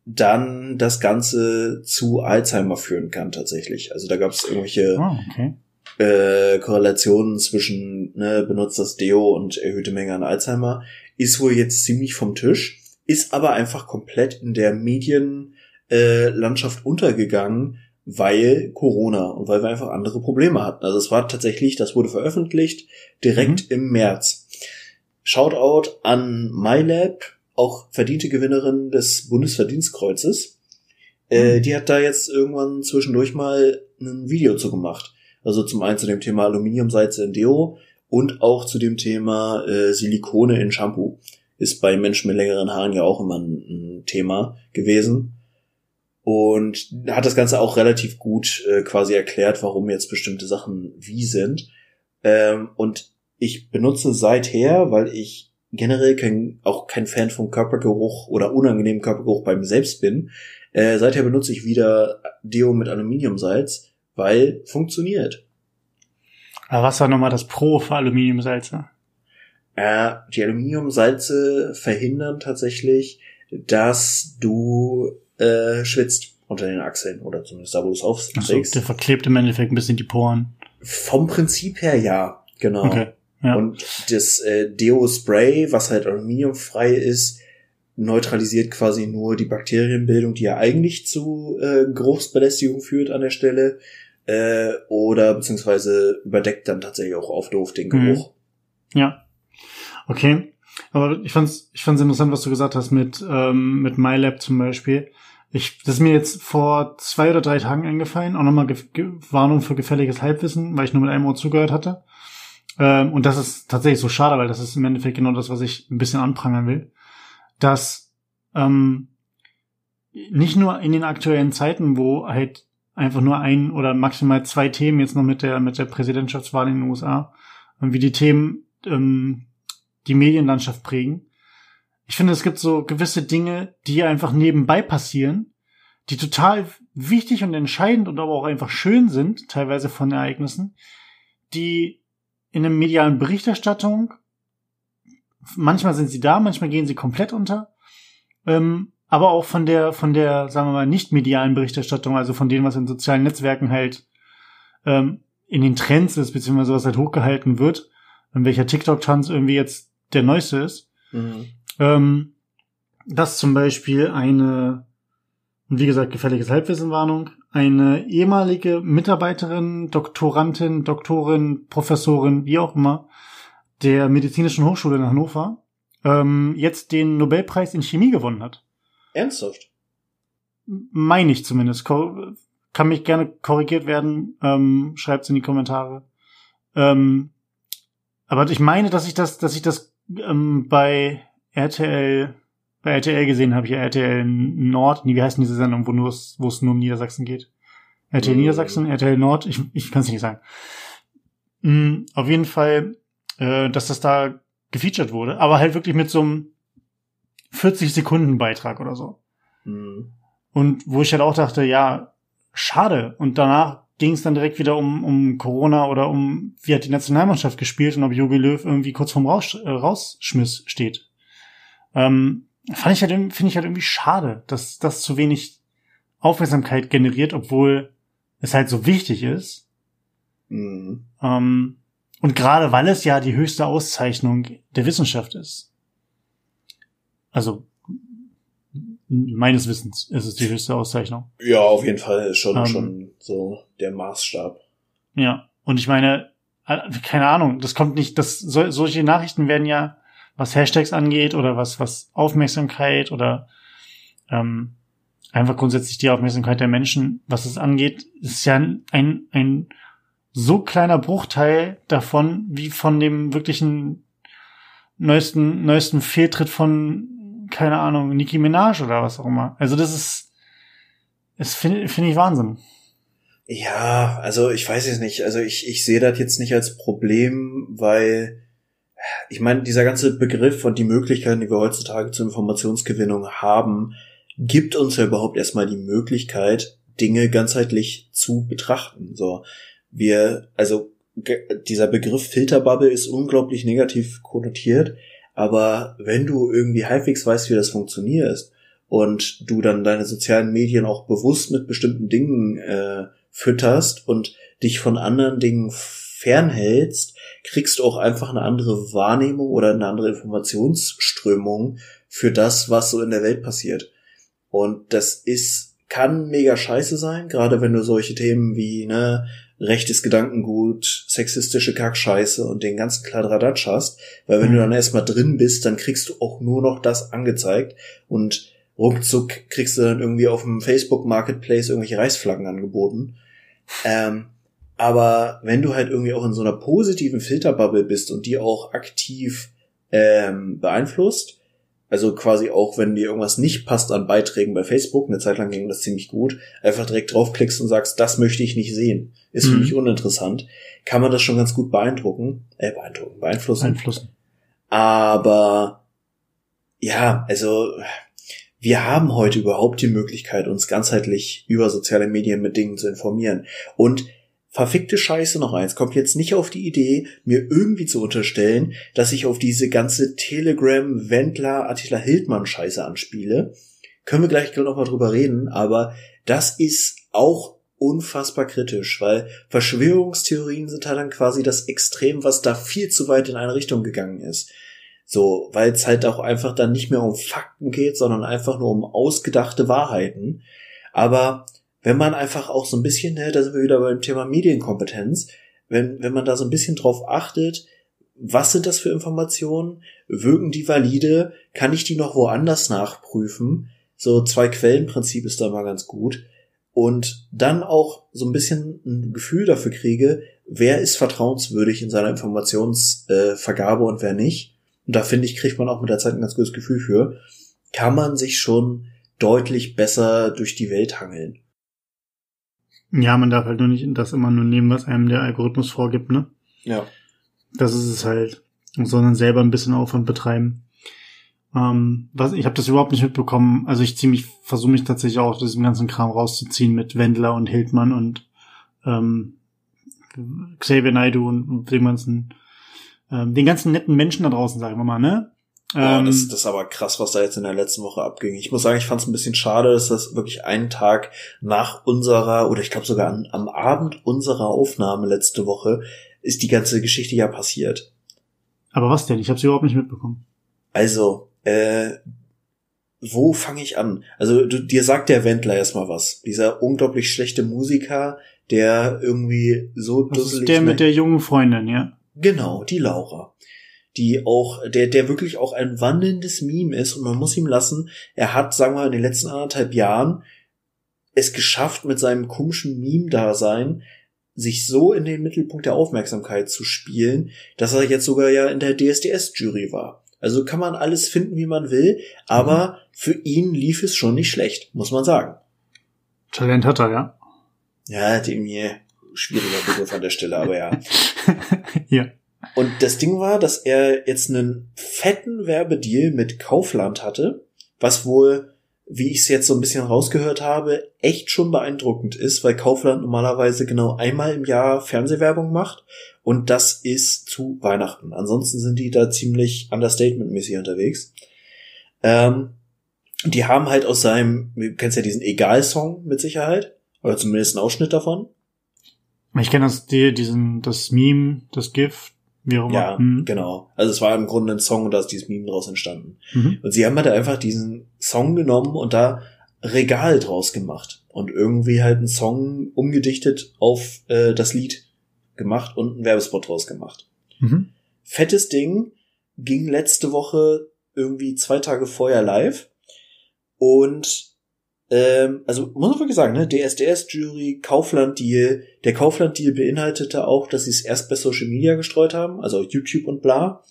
dann das Ganze zu Alzheimer führen kann tatsächlich. Also da gab es irgendwelche oh, okay. äh, Korrelationen zwischen ne, benutzt das Deo und erhöhte Menge an Alzheimer. Ist wohl jetzt ziemlich vom Tisch, ist aber einfach komplett in der Medienlandschaft äh, untergegangen, weil Corona und weil wir einfach andere Probleme hatten. Also es war tatsächlich, das wurde veröffentlicht direkt mhm. im März. Shoutout an MyLab, auch verdiente Gewinnerin des Bundesverdienstkreuzes. Äh, mhm. die hat da jetzt irgendwann zwischendurch mal ein Video zu gemacht. Also zum einen zu dem Thema Aluminiumsalze in Deo und auch zu dem Thema äh, Silikone in Shampoo. Ist bei Menschen mit längeren Haaren ja auch immer ein, ein Thema gewesen. Und hat das Ganze auch relativ gut äh, quasi erklärt, warum jetzt bestimmte Sachen wie sind. Ähm, und ich benutze seither, weil ich generell kein, auch kein Fan vom Körpergeruch oder unangenehmen Körpergeruch beim selbst bin. Äh, seither benutze ich wieder Deo mit Aluminiumsalz, weil funktioniert. Aber was war nochmal das Pro für Aluminiumsalze? Äh, die Aluminiumsalze verhindern tatsächlich, dass du äh, schwitzt unter den Achseln oder zumindest da, wo du es auflegst. So, der verklebt im Endeffekt ein bisschen die Poren. Vom Prinzip her ja, genau. Okay. Ja. Und das äh, Deo-Spray, was halt aluminiumfrei ist, neutralisiert quasi nur die Bakterienbildung, die ja eigentlich zu äh, Geruchsbelästigung führt an der Stelle. Äh, oder beziehungsweise überdeckt dann tatsächlich auch auf doof den mhm. Geruch. Mhm. Ja. Okay. Aber ich fand's, ich fand's interessant, was du gesagt hast mit, ähm, mit MyLab zum Beispiel. Ich, das ist mir jetzt vor zwei oder drei Tagen eingefallen, auch nochmal Warnung für gefälliges Halbwissen, weil ich nur mit einem Ohr zugehört hatte. Ähm, und das ist tatsächlich so schade, weil das ist im Endeffekt genau das, was ich ein bisschen anprangern will. Dass ähm, nicht nur in den aktuellen Zeiten, wo halt einfach nur ein oder maximal zwei Themen jetzt noch mit der mit der Präsidentschaftswahl in den USA, wie die Themen ähm, die Medienlandschaft prägen. Ich finde, es gibt so gewisse Dinge, die einfach nebenbei passieren, die total wichtig und entscheidend und aber auch einfach schön sind, teilweise von Ereignissen, die in der medialen Berichterstattung. Manchmal sind sie da, manchmal gehen sie komplett unter. Ähm, aber auch von der, von der, sagen wir mal, nicht medialen Berichterstattung, also von dem, was in sozialen Netzwerken halt ähm, in den Trends ist, beziehungsweise was halt hochgehalten wird, in welcher TikTok-Tanz irgendwie jetzt der neueste ist. Mhm. Ähm, dass zum Beispiel eine, wie gesagt, gefährliches Halbwissenwarnung, eine ehemalige Mitarbeiterin, Doktorandin, Doktorin, Professorin, wie auch immer, der Medizinischen Hochschule in Hannover, ähm, jetzt den Nobelpreis in Chemie gewonnen hat. Ernsthaft? Meine ich zumindest. kann mich gerne korrigiert werden. Ähm, Schreibt's in die Kommentare. Ähm, aber ich meine, dass ich das, dass ich das ähm, bei RTL bei RTL gesehen habe ich ja RTL Nord, nee, wie heißt denn diese Sendung, wo nur wo es nur um Niedersachsen geht? RTL mhm. Niedersachsen, RTL Nord, ich, ich kann es nicht sagen. Mhm, auf jeden Fall, äh, dass das da gefeatured wurde, aber halt wirklich mit so einem 40 Sekunden Beitrag oder so. Mhm. Und wo ich halt auch dachte, ja, schade. Und danach ging es dann direkt wieder um, um Corona oder um, wie hat die Nationalmannschaft gespielt und ob Jogi Löw irgendwie kurz vorm Raus, äh, Rausschmiss steht. Ähm, fand ich halt, finde ich halt irgendwie schade, dass das zu wenig Aufmerksamkeit generiert, obwohl es halt so wichtig ist. Mhm. Ähm, und gerade weil es ja die höchste Auszeichnung der Wissenschaft ist. Also meines Wissens ist es die höchste Auszeichnung. Ja, auf jeden Fall ist schon, ähm, schon so der Maßstab. Ja, und ich meine, keine Ahnung, das kommt nicht, das, so, solche Nachrichten werden ja, was Hashtags angeht oder was, was Aufmerksamkeit oder ähm, einfach grundsätzlich die Aufmerksamkeit der Menschen, was es angeht, ist ja ein, ein so kleiner Bruchteil davon, wie von dem wirklichen neuesten, neuesten Fehltritt von keine Ahnung, Nicki Minaj oder was auch immer. Also das ist, das finde find ich Wahnsinn. Ja, also ich weiß es nicht. Also ich, ich sehe das jetzt nicht als Problem, weil ich meine, dieser ganze Begriff und die Möglichkeiten, die wir heutzutage zur Informationsgewinnung haben, gibt uns ja überhaupt erstmal die Möglichkeit, Dinge ganzheitlich zu betrachten. So, wir, also dieser Begriff Filterbubble ist unglaublich negativ konnotiert, aber wenn du irgendwie halbwegs weißt, wie das funktioniert und du dann deine sozialen Medien auch bewusst mit bestimmten Dingen äh, fütterst und dich von anderen Dingen fernhältst, kriegst du auch einfach eine andere Wahrnehmung oder eine andere Informationsströmung für das, was so in der Welt passiert. Und das ist, kann mega scheiße sein, gerade wenn du solche Themen wie, ne, rechtes Gedankengut, sexistische Kackscheiße und den ganzen Kladradatsch hast, weil wenn mhm. du dann erstmal drin bist, dann kriegst du auch nur noch das angezeigt und ruckzuck kriegst du dann irgendwie auf dem Facebook Marketplace irgendwelche Reichsflaggen angeboten. Ähm, aber wenn du halt irgendwie auch in so einer positiven Filterbubble bist und die auch aktiv ähm, beeinflusst, also quasi auch, wenn dir irgendwas nicht passt an Beiträgen bei Facebook, eine Zeit lang ging das ziemlich gut, einfach direkt draufklickst und sagst, das möchte ich nicht sehen, ist mhm. für mich uninteressant, kann man das schon ganz gut beeindrucken, äh, beeindrucken, beeinflussen. Beeinflussen. Aber ja, also wir haben heute überhaupt die Möglichkeit, uns ganzheitlich über soziale Medien mit Dingen zu informieren. Und verfickte Scheiße noch eins, kommt jetzt nicht auf die Idee, mir irgendwie zu unterstellen, dass ich auf diese ganze Telegram, Wendler, Attila Hildmann Scheiße anspiele. Können wir gleich noch mal drüber reden, aber das ist auch unfassbar kritisch, weil Verschwörungstheorien sind halt dann quasi das Extrem, was da viel zu weit in eine Richtung gegangen ist. So, weil es halt auch einfach dann nicht mehr um Fakten geht, sondern einfach nur um ausgedachte Wahrheiten. Aber wenn man einfach auch so ein bisschen, ne, da sind wir wieder beim Thema Medienkompetenz, wenn, wenn man da so ein bisschen drauf achtet, was sind das für Informationen? Wirken die valide? Kann ich die noch woanders nachprüfen? So zwei Quellenprinzip ist da mal ganz gut. Und dann auch so ein bisschen ein Gefühl dafür kriege, wer ist vertrauenswürdig in seiner Informationsvergabe äh, und wer nicht. Und da finde ich, kriegt man auch mit der Zeit ein ganz gutes Gefühl für. Kann man sich schon deutlich besser durch die Welt hangeln. Ja, man darf halt nur nicht das immer nur nehmen, was einem der Algorithmus vorgibt, ne? Ja. Das ist es halt. Sondern selber ein bisschen Aufwand betreiben. Ähm, was, ich habe das überhaupt nicht mitbekommen. Also ich zieh mich, versuche mich tatsächlich auch aus diesem ganzen Kram rauszuziehen mit Wendler und Hildmann und ähm, Xavier Naidu und dem ganzen, ähm, den ganzen netten Menschen da draußen, sagen wir mal, ne? Boah, das, ähm, das ist aber krass, was da jetzt in der letzten Woche abging. Ich muss sagen, ich fand es ein bisschen schade, dass das wirklich einen Tag nach unserer, oder ich glaube sogar an, am Abend unserer Aufnahme letzte Woche, ist die ganze Geschichte ja passiert. Aber was denn? Ich habe sie überhaupt nicht mitbekommen. Also, äh, wo fange ich an? Also, du, dir sagt der Wendler erstmal was. Dieser unglaublich schlechte Musiker, der irgendwie so dusselig... Das ist der mit der jungen Freundin, ja? Genau, die Laura die auch, der, der wirklich auch ein wandelndes Meme ist und man muss ihm lassen, er hat, sagen wir, in den letzten anderthalb Jahren es geschafft, mit seinem komischen Meme-Dasein sich so in den Mittelpunkt der Aufmerksamkeit zu spielen, dass er jetzt sogar ja in der DSDS-Jury war. Also kann man alles finden, wie man will, aber mhm. für ihn lief es schon nicht schlecht, muss man sagen. Talent hat er, ja. Ja, dem hier schwieriger Begriff an der Stelle, aber ja. [laughs] ja. Und das Ding war, dass er jetzt einen fetten Werbedeal mit Kaufland hatte, was wohl wie ich es jetzt so ein bisschen rausgehört habe, echt schon beeindruckend ist, weil Kaufland normalerweise genau einmal im Jahr Fernsehwerbung macht und das ist zu Weihnachten. Ansonsten sind die da ziemlich understatement-mäßig unterwegs. Ähm, die haben halt aus seinem, du kennst ja diesen Egal-Song mit Sicherheit, oder zumindest einen Ausschnitt davon. Ich kenne das, die, diesen, das Meme, das GIF, wie auch immer. Ja, mhm. genau. Also es war im Grunde ein Song und da ist dieses Meme draus entstanden. Mhm. Und sie haben halt einfach diesen Song genommen und da Regal draus gemacht und irgendwie halt einen Song umgedichtet auf äh, das Lied gemacht und einen Werbespot draus gemacht. Mhm. Fettes Ding ging letzte Woche irgendwie zwei Tage vorher live und ähm, also muss man wirklich sagen, ne, DSDS-Jury, Kaufland-Deal. Der Kaufland-Deal beinhaltete auch, dass sie es erst bei Social Media gestreut haben, also YouTube und bla.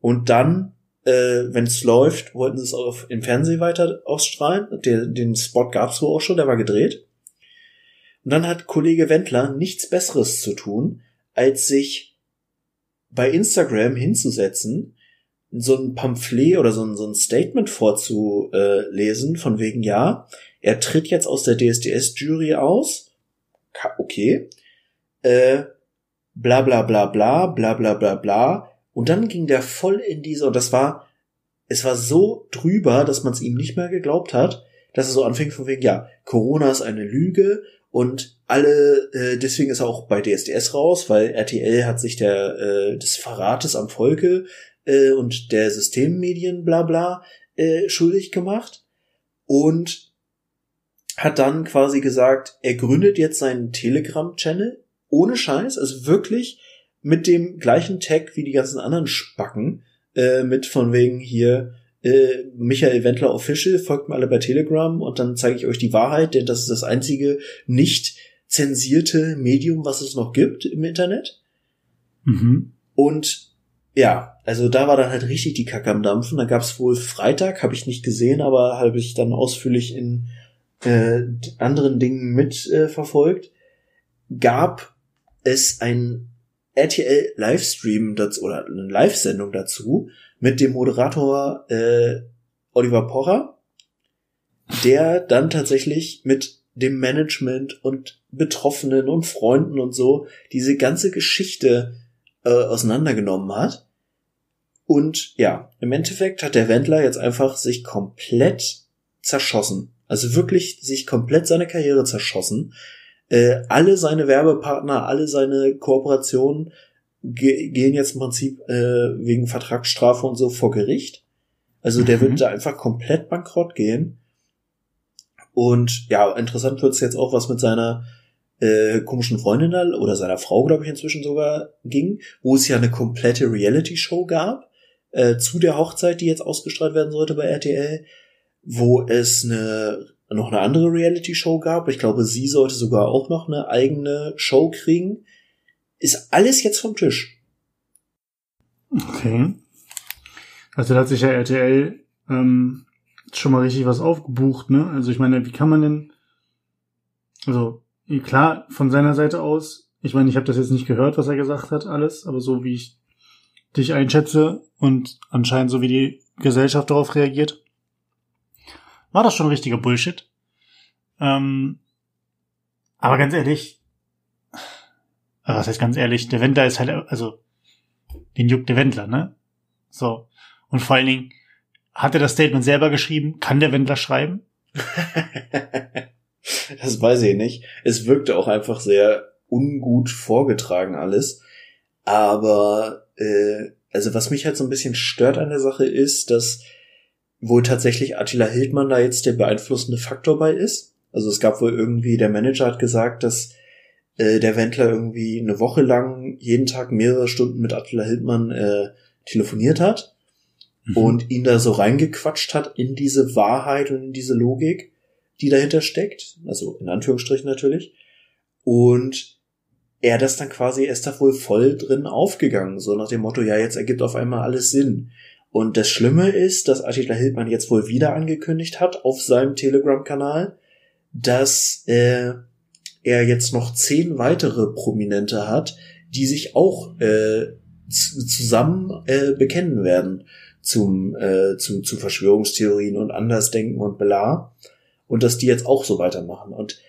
Und dann, äh, wenn es läuft, wollten sie es auch im Fernsehen weiter ausstrahlen. Der, den Spot gab's wohl auch schon, der war gedreht. Und dann hat Kollege Wendler nichts Besseres zu tun, als sich bei Instagram hinzusetzen so ein Pamphlet oder so ein, so ein Statement vorzulesen, von wegen, ja, er tritt jetzt aus der DSDS-Jury aus. Okay. Äh, bla bla bla bla, bla bla bla bla. Und dann ging der voll in diese, und das war, es war so drüber, dass man es ihm nicht mehr geglaubt hat, dass er so anfing von wegen, ja, Corona ist eine Lüge und alle, äh, deswegen ist er auch bei DSDS raus, weil RTL hat sich der äh, des Verrates am Volke äh, und der Systemmedien bla bla äh, schuldig gemacht und hat dann quasi gesagt, er gründet jetzt seinen Telegram-Channel ohne Scheiß, also wirklich mit dem gleichen Tag wie die ganzen anderen Spacken, äh, mit von wegen hier äh, Michael Wendler Official, folgt mir alle bei Telegram und dann zeige ich euch die Wahrheit, denn das ist das einzige nicht zensierte Medium, was es noch gibt im Internet. Mhm. Und ja, also da war dann halt richtig die Kacke am Dampfen. Da gab's wohl Freitag, habe ich nicht gesehen, aber habe ich dann ausführlich in äh, anderen Dingen mitverfolgt. Äh, gab es ein RTL Livestream dazu oder eine Live-Sendung dazu mit dem Moderator äh, Oliver Pocher, der dann tatsächlich mit dem Management und Betroffenen und Freunden und so diese ganze Geschichte äh, auseinandergenommen hat. Und ja, im Endeffekt hat der Wendler jetzt einfach sich komplett zerschossen. Also wirklich sich komplett seine Karriere zerschossen. Äh, alle seine Werbepartner, alle seine Kooperationen ge gehen jetzt im Prinzip äh, wegen Vertragsstrafe und so vor Gericht. Also der mhm. wird da einfach komplett bankrott gehen. Und ja, interessant wird's jetzt auch, was mit seiner äh, komischen Freundin da oder seiner Frau, glaube ich, inzwischen sogar ging, wo es ja eine komplette Reality-Show gab äh, zu der Hochzeit, die jetzt ausgestrahlt werden sollte bei RTL, wo es eine noch eine andere Reality-Show gab. Ich glaube, sie sollte sogar auch noch eine eigene Show kriegen. Ist alles jetzt vom Tisch. Okay. Also da hat sich ja RTL ähm, schon mal richtig was aufgebucht, ne? Also ich meine, wie kann man denn, also klar, von seiner Seite aus, ich meine, ich habe das jetzt nicht gehört, was er gesagt hat, alles, aber so wie ich dich einschätze und anscheinend so wie die Gesellschaft darauf reagiert, war das schon richtiger Bullshit. Ähm, aber ganz ehrlich, was heißt ganz ehrlich, der Wendler ist halt, also, den juckt der Wendler, ne? So. Und vor allen Dingen, hat er das Statement selber geschrieben? Kann der Wendler schreiben? [laughs] das weiß ich nicht. Es wirkte auch einfach sehr ungut vorgetragen alles. Aber äh, also was mich halt so ein bisschen stört an der Sache ist, dass wohl tatsächlich Attila Hildmann da jetzt der beeinflussende Faktor bei ist. Also es gab wohl irgendwie, der Manager hat gesagt, dass äh, der Wendler irgendwie eine Woche lang jeden Tag mehrere Stunden mit Attila Hildmann äh, telefoniert hat mhm. und ihn da so reingequatscht hat in diese Wahrheit und in diese Logik, die dahinter steckt. Also in Anführungsstrichen natürlich. Und er das dann quasi, er ist da wohl voll drin aufgegangen, so nach dem Motto, ja, jetzt ergibt auf einmal alles Sinn. Und das Schlimme ist, dass Attila Hildmann jetzt wohl wieder angekündigt hat auf seinem Telegram-Kanal, dass äh, er jetzt noch zehn weitere Prominente hat, die sich auch äh, zusammen äh, bekennen werden zum, äh, zu, zu Verschwörungstheorien und Andersdenken und bla. Und dass die jetzt auch so weitermachen. Und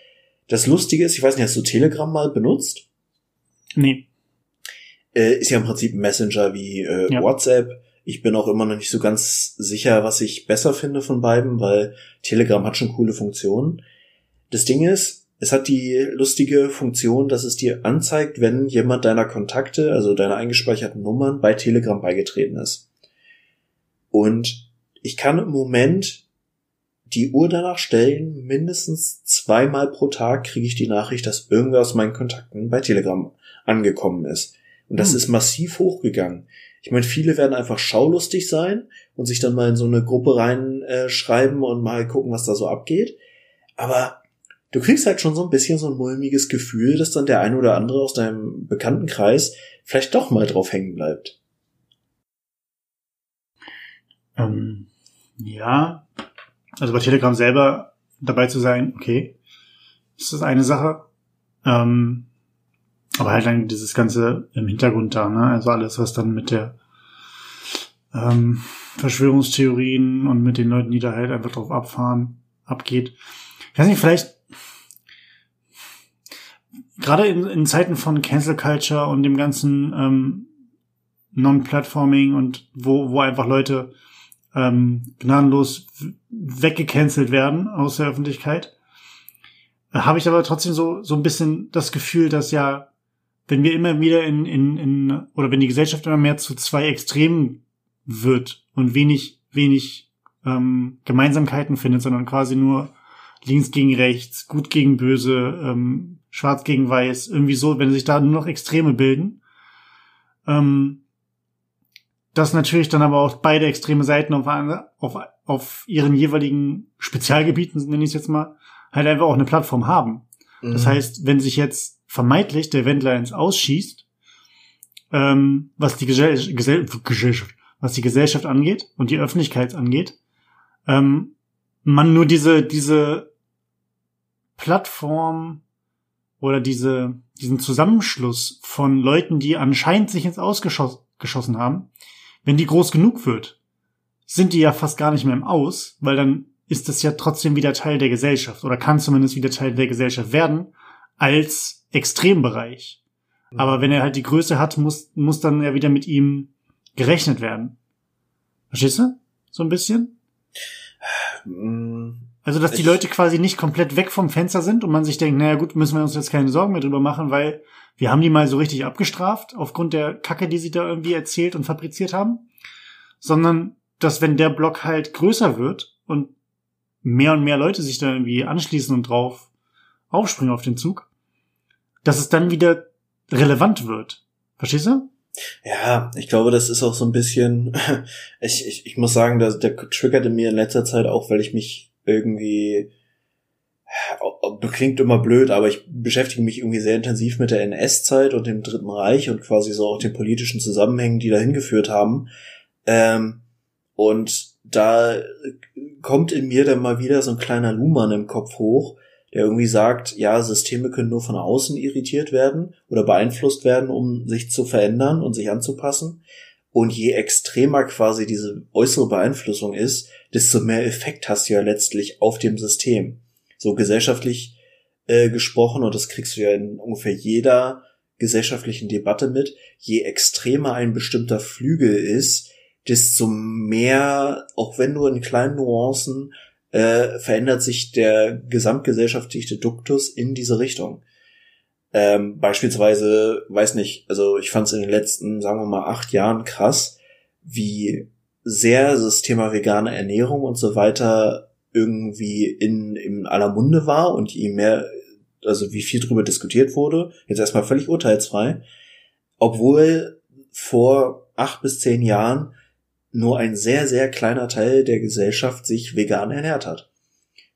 das Lustige ist, ich weiß nicht, hast du Telegram mal benutzt? Nee. Äh, ist ja im Prinzip ein Messenger wie äh, Ja. WhatsApp. Ich bin auch immer noch nicht so ganz sicher, was ich besser finde von beiden, weil Telegram hat schon coole Funktionen. Das Ding ist, es hat die lustige Funktion, dass es dir anzeigt, wenn jemand deiner Kontakte, also deiner eingespeicherten Nummern, bei Telegram beigetreten ist. Und ich kann im Moment die Uhr danach stellen, mindestens zweimal pro Tag kriege ich die Nachricht, dass irgendwer aus meinen Kontakten bei Telegram angekommen ist. Und das Hm. ist massiv hochgegangen. Ich meine, viele werden einfach schaulustig sein und sich dann mal in so eine Gruppe reinschreiben äh, und mal gucken, was da so abgeht. Aber du kriegst halt schon so ein bisschen so ein mulmiges Gefühl, dass dann der ein oder andere aus deinem Bekanntenkreis vielleicht doch mal drauf hängen bleibt. Ähm, ja, also bei Telegram selber dabei zu sein, okay, das ist eine Sache. Ähm, aber halt dann dieses Ganze im Hintergrund da, ne? Also alles, was dann mit der ähm, Verschwörungstheorien und mit den Leuten, die da halt einfach drauf abfahren, abgeht. Ich weiß nicht, vielleicht gerade in, in Zeiten von Cancel Culture und dem ganzen ähm, Non-Platforming und wo, wo einfach Leute ähm, gnadenlos weggecancelt werden aus der Öffentlichkeit, äh, habe ich aber trotzdem so, so ein bisschen das Gefühl, dass ja, wenn wir immer wieder in, in, in, oder wenn die Gesellschaft immer mehr zu zwei Extremen wird und wenig, wenig ähm, Gemeinsamkeiten findet, sondern quasi nur links gegen rechts, gut gegen böse, ähm, schwarz gegen weiß, irgendwie so, wenn sich da nur noch Extreme bilden, ähm, dass natürlich dann aber auch beide extreme Seiten auf, auf, auf ihren jeweiligen Spezialgebieten, nenne ich es jetzt mal, halt einfach auch eine Plattform haben. Das Mhm. heißt, wenn sich jetzt vermeintlich der Wendler ins Ausschießt, ähm, was die Gesell Gesell Gesellschaft, was die Gesellschaft angeht und die Öffentlichkeit angeht, ähm, man nur diese, diese Plattform oder diese, diesen Zusammenschluss von Leuten, die anscheinend sich ins Ausgeschossen geschossen haben, wenn die groß genug wird, sind die ja fast gar nicht mehr im Aus, weil dann ist es ja trotzdem wieder Teil der Gesellschaft oder kann zumindest wieder Teil der Gesellschaft werden als Extrembereich. Aber wenn er halt die Größe hat, muss, muss dann ja wieder mit ihm gerechnet werden. Verstehst du? So ein bisschen? Mm, Also, dass die Ich- Leute quasi nicht komplett weg vom Fenster sind und man sich denkt, naja gut, müssen wir uns jetzt keine Sorgen mehr drüber machen, weil wir haben die mal so richtig abgestraft aufgrund der Kacke, die sie da irgendwie erzählt und fabriziert haben. Sondern, dass wenn der Block halt größer wird und mehr und mehr Leute sich da irgendwie anschließen und drauf aufspringen auf den Zug, dass es dann wieder relevant wird. Verstehst du? Ja, ich glaube, das ist auch so ein bisschen, [laughs] ich, ich, ich muss sagen, der, der triggerte mir in letzter Zeit auch, weil ich mich irgendwie, klingt immer blöd, aber ich beschäftige mich irgendwie sehr intensiv mit der NS-Zeit und dem Dritten Reich und quasi so auch den politischen Zusammenhängen, die dahin geführt haben. Ähm, und da kommt in mir dann mal wieder so ein kleiner Luhmann im Kopf hoch, der irgendwie sagt, ja, Systeme können nur von außen irritiert werden oder beeinflusst werden, um sich zu verändern und sich anzupassen. Und je extremer quasi diese äußere Beeinflussung ist, desto mehr Effekt hast du ja letztlich auf dem System. So gesellschaftlich äh, gesprochen, und das kriegst du ja in ungefähr jeder gesellschaftlichen Debatte mit, je extremer ein bestimmter Flügel ist, desto mehr, auch wenn nur in kleinen Nuancen, äh, verändert sich der gesamtgesellschaftliche Duktus in diese Richtung. Ähm, beispielsweise, weiß nicht, also ich fand es in den letzten, sagen wir mal, acht Jahren krass, wie sehr das Thema vegane Ernährung und so weiter irgendwie in, in aller Munde war und je mehr, also wie viel drüber diskutiert wurde, jetzt erstmal völlig urteilsfrei, obwohl vor acht bis zehn Jahren nur ein sehr, sehr kleiner Teil der Gesellschaft sich vegan ernährt hat.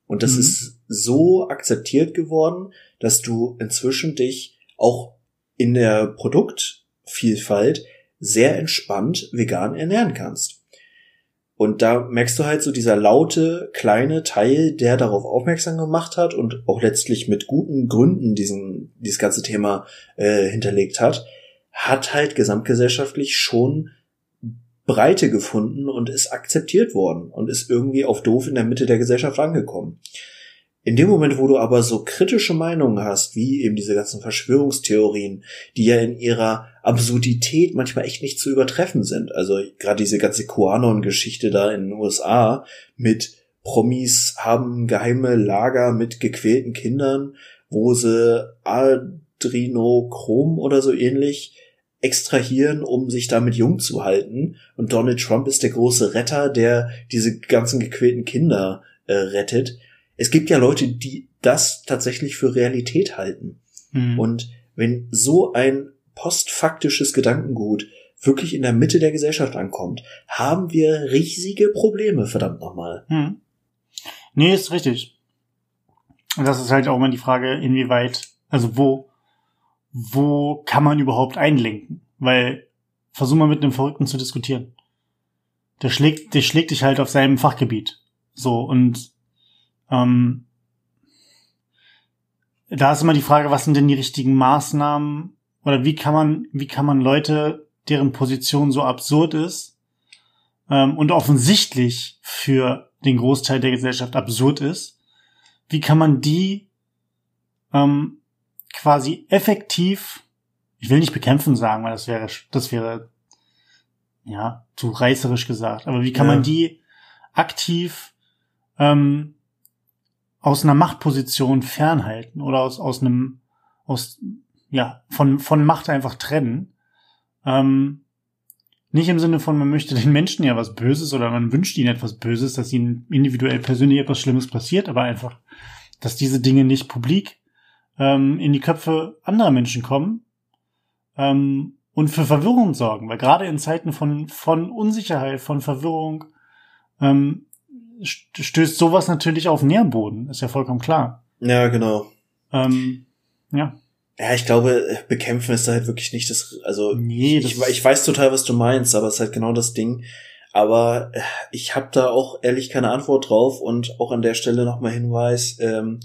Und das Mhm. ist so akzeptiert geworden, dass du inzwischen dich auch in der Produktvielfalt sehr entspannt vegan ernähren kannst. Und da merkst du halt so dieser laute kleine Teil, der darauf aufmerksam gemacht hat und auch letztlich mit guten Gründen diesen, dieses ganze Thema äh, hinterlegt hat, hat halt gesamtgesellschaftlich schon Breite gefunden und ist akzeptiert worden und ist irgendwie auf doof in der Mitte der Gesellschaft angekommen. In dem Moment, wo du aber so kritische Meinungen hast, wie eben diese ganzen Verschwörungstheorien, die ja in ihrer Absurdität manchmal echt nicht zu übertreffen sind. Also gerade diese ganze QAnon-Geschichte da in den USA mit Promis haben geheime Lager mit gequälten Kindern, wo sie Adrenochrom oder so ähnlich extrahieren, um sich damit jung zu halten. Und Donald Trump ist der große Retter, der diese ganzen gequälten Kinder äh, rettet. Es gibt ja Leute, die das tatsächlich für Realität halten. Mhm. Und wenn so ein postfaktisches Gedankengut wirklich in der Mitte der Gesellschaft ankommt, haben wir riesige Probleme, verdammt nochmal. Mhm. Nee, ist richtig. Und das ist halt auch immer die Frage, inwieweit, also wo, wo kann man überhaupt einlenken? Weil, versuch mal mit einem Verrückten zu diskutieren. Der schlägt, der schlägt dich halt auf seinem Fachgebiet. So, und ähm, da ist immer die Frage, was sind denn die richtigen Maßnahmen oder wie kann man, wie kann man Leute, deren Position so absurd ist ähm, und offensichtlich für den Großteil der Gesellschaft absurd ist, wie kann man die ähm, quasi effektiv, ich will nicht bekämpfen sagen, weil das wäre, das wäre ja zu reißerisch gesagt, aber wie kann ja. man die aktiv ähm, aus einer Machtposition fernhalten oder aus, aus einem, aus, ja, von, von Macht einfach trennen. Ähm, nicht im Sinne von, man möchte den Menschen ja was Böses oder man wünscht ihnen etwas Böses, dass ihnen individuell persönlich etwas Schlimmes passiert, aber einfach, dass diese Dinge nicht publik ähm, in die Köpfe anderer Menschen kommen ähm, und für Verwirrung sorgen, weil gerade in Zeiten von, von Unsicherheit, von Verwirrung, ähm, stößt sowas natürlich auf Nährboden, ist ja vollkommen klar. Ja, genau. Ähm, ja. Ja, ich glaube, bekämpfen ist da halt wirklich nicht das, also nee, das ich, ich weiß total, was du meinst, aber es ist halt genau das Ding. Aber äh, ich habe da auch ehrlich keine Antwort drauf und auch an der Stelle nochmal Hinweis, ähm,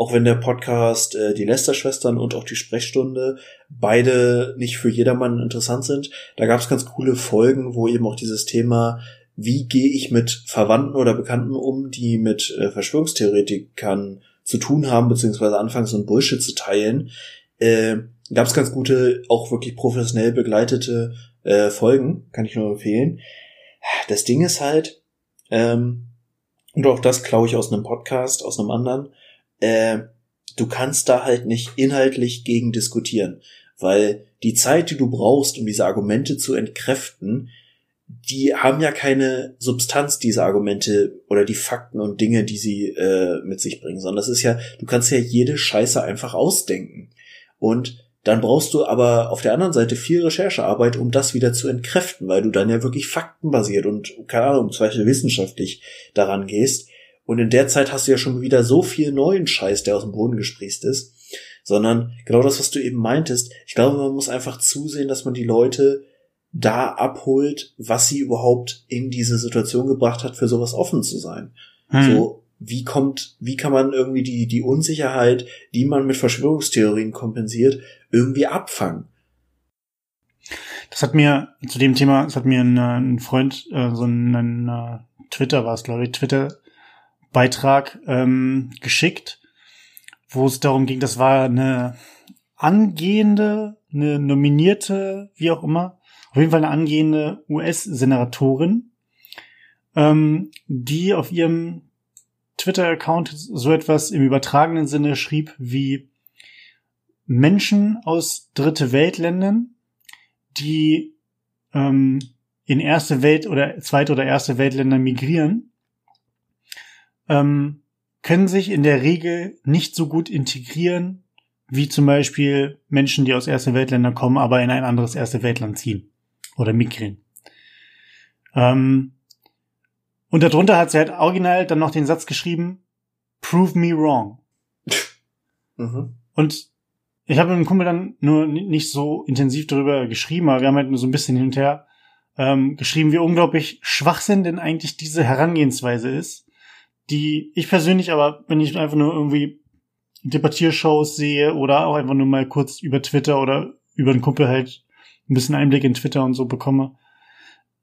auch wenn der Podcast äh, die Lester-Schwestern und auch die Sprechstunde beide nicht für jedermann interessant sind, da gab es ganz coole Folgen, wo eben auch dieses Thema wie gehe ich mit Verwandten oder Bekannten um, die mit äh, Verschwörungstheoretikern zu tun haben, beziehungsweise anfangen so ein Bullshit zu teilen, äh, gab es ganz gute, auch wirklich professionell begleitete äh, Folgen, kann ich nur empfehlen. Das Ding ist halt, ähm, und auch das klaue ich aus einem Podcast, aus einem anderen, äh, du kannst da halt nicht inhaltlich gegen diskutieren, weil die Zeit, die du brauchst, um diese Argumente zu entkräften, die haben ja keine Substanz, diese Argumente oder die Fakten und Dinge, die sie äh, mit sich bringen, sondern das ist ja, du kannst ja jede Scheiße einfach ausdenken. Und dann brauchst du aber auf der anderen Seite viel Recherchearbeit, um das wieder zu entkräften, weil du dann ja wirklich faktenbasiert und, keine Ahnung, zum Beispiel wissenschaftlich daran gehst. Und in der Zeit hast du ja schon wieder so viel neuen Scheiß, der aus dem Boden gesprießt ist. Sondern genau das, was du eben meintest. Ich glaube, man muss einfach zusehen, dass man die Leute da abholt, was sie überhaupt in diese Situation gebracht hat, für sowas offen zu sein. Hm. So, wie kommt, wie kann man irgendwie die, die Unsicherheit, die man mit Verschwörungstheorien kompensiert, irgendwie abfangen? Das hat mir zu dem Thema, das hat mir ein, ein Freund, äh, so ein, ein uh, Twitter war es, glaube ich, Twitter-Beitrag ähm, geschickt, wo es darum ging, das war eine angehende, eine nominierte, wie auch immer, auf jeden Fall eine angehende US-Senatorin, ähm, die auf ihrem Twitter-Account so etwas im übertragenen Sinne schrieb wie Menschen aus dritte Weltländern, die ähm, in erste Welt oder zweite oder erste Weltländer migrieren, ähm, können sich in der Regel nicht so gut integrieren wie zum Beispiel Menschen, die aus erste Weltländer kommen, aber in ein anderes erste Weltland ziehen oder Migräne. Ähm, und darunter hat sie halt original dann noch den Satz geschrieben, prove me wrong. Mhm. Und ich habe mit einem Kumpel dann nur nicht so intensiv darüber geschrieben, aber wir haben halt nur so ein bisschen hin und her ähm, geschrieben, wie unglaublich Schwachsinn denn eigentlich diese Herangehensweise ist, die ich persönlich aber, wenn ich einfach nur irgendwie Debattiershows sehe oder auch einfach nur mal kurz über Twitter oder über einen Kumpel halt ein bisschen Einblick in Twitter und so bekomme,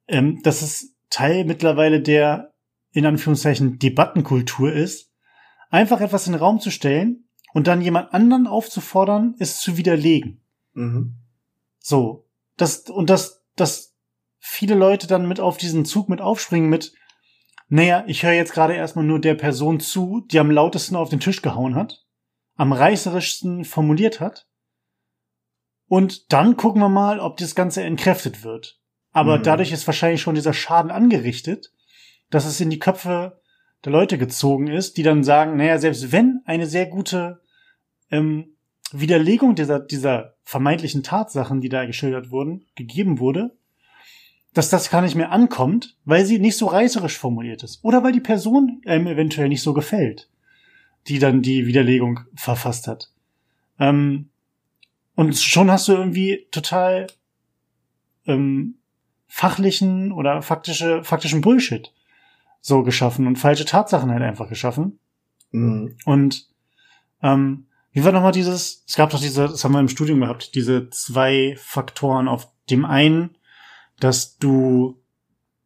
ähm, dass es Teil mittlerweile der in Anführungszeichen Debattenkultur ist, einfach etwas in den Raum zu stellen und dann jemand anderen aufzufordern, es zu widerlegen. Mhm. So. Das, und das, das viele Leute dann mit auf diesen Zug mit aufspringen mit, naja, ich höre jetzt gerade erstmal nur der Person zu, die am lautesten auf den Tisch gehauen hat, am reißerischsten formuliert hat. Und dann gucken wir mal, ob das Ganze entkräftet wird. Aber mhm. dadurch ist wahrscheinlich schon dieser Schaden angerichtet, dass es in die Köpfe der Leute gezogen ist, die dann sagen, naja, selbst wenn eine sehr gute ähm, Widerlegung dieser, dieser vermeintlichen Tatsachen, die da geschildert wurden, gegeben wurde, dass das gar nicht mehr ankommt, weil sie nicht so reißerisch formuliert ist. Oder weil die Person ähm, eventuell nicht so gefällt, die dann die Widerlegung verfasst hat. Ähm, und schon hast du irgendwie total ähm, fachlichen oder faktische, faktischen Bullshit so geschaffen und falsche Tatsachen halt einfach geschaffen. Mhm. Und ähm, wie war nochmal dieses, es gab doch diese, das haben wir im Studium gehabt, diese zwei Faktoren auf dem einen, dass du,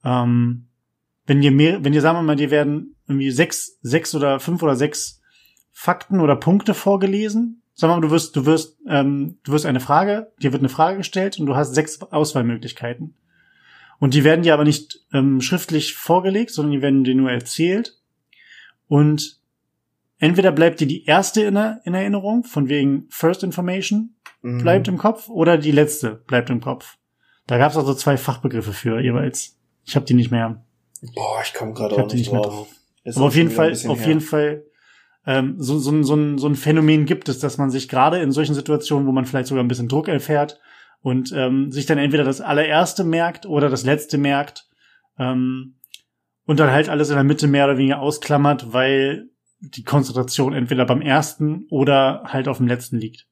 ähm, wenn dir mehr, wenn dir sagen wir mal, dir werden irgendwie sechs, sechs oder fünf oder sechs Fakten oder Punkte vorgelesen Sag mal, du wirst, du wirst, ähm, du wirst eine Frage, dir wird eine Frage gestellt und du hast sechs Auswahlmöglichkeiten. Und die werden dir aber nicht ähm, schriftlich vorgelegt, sondern die werden dir nur erzählt. Und entweder bleibt dir die erste in, in Erinnerung, von wegen First Information mhm. bleibt im Kopf, oder die letzte bleibt im Kopf. Da gab es also zwei Fachbegriffe für jeweils. Ich habe die nicht mehr. Boah, ich komme gerade auch nicht, nicht drauf. Mehr drauf. Aber auf jeden Fall, auf her. jeden Fall ähm, so, so, so, ein, so ein Phänomen gibt es, dass man sich gerade in solchen Situationen, wo man vielleicht sogar ein bisschen Druck erfährt und ähm, sich dann entweder das allererste merkt oder das letzte merkt ähm, und dann halt alles in der Mitte mehr oder weniger ausklammert, weil die Konzentration entweder beim ersten oder halt auf dem letzten liegt.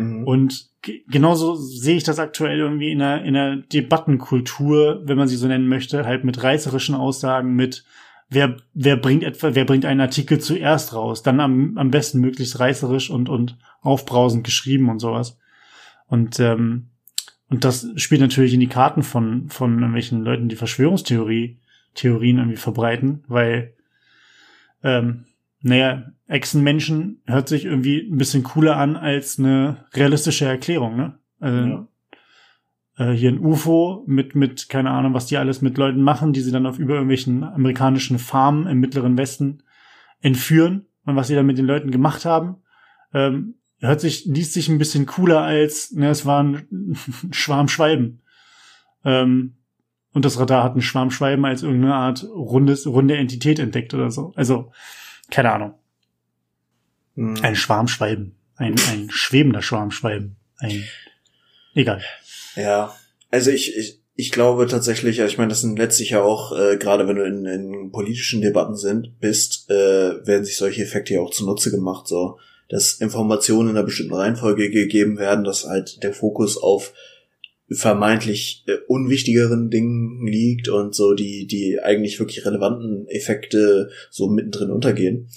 Mhm. Und genauso sehe ich das aktuell irgendwie in der, in der Debattenkultur, wenn man sie so nennen möchte, halt mit reißerischen Aussagen, mit wer, wer bringt etwa, wer bringt einen Artikel zuerst raus, dann am, am besten möglichst reißerisch und, und aufbrausend geschrieben und sowas. Und, ähm, und das spielt natürlich in die Karten von, von irgendwelchen Leuten, die Verschwörungstheorie, Theorien irgendwie verbreiten, weil, ähm, naja, Echsenmenschen hört sich irgendwie ein bisschen cooler an als eine realistische Erklärung, ne? Also, ja äh, hier ein UFO mit, mit, keine Ahnung, was die alles mit Leuten machen, die sie dann auf über irgendwelchen amerikanischen Farmen im Mittleren Westen entführen und was sie dann mit den Leuten gemacht haben. Ähm, hört sich, liest sich ein bisschen cooler als, ne, es war ein [laughs] Schwarm Schwalben. Ähm, und das Radar hat einen Schwarm Schwalben als irgendeine Art rundes, runde Entität entdeckt oder so. Also, keine Ahnung. Hm. Ein Schwarmschwalben. Ein, ein schwebender Schwarmschwalben. Ein, egal. Ja, also ich, ich, ich glaube tatsächlich, ich meine, das sind letztlich ja auch, äh, gerade wenn du in, in politischen Debatten sind, bist, äh, werden sich solche Effekte ja auch zunutze gemacht, so, dass Informationen in einer bestimmten Reihenfolge gegeben werden, dass halt der Fokus auf vermeintlich äh, unwichtigeren Dingen liegt und so die, die eigentlich wirklich relevanten Effekte so mittendrin untergehen.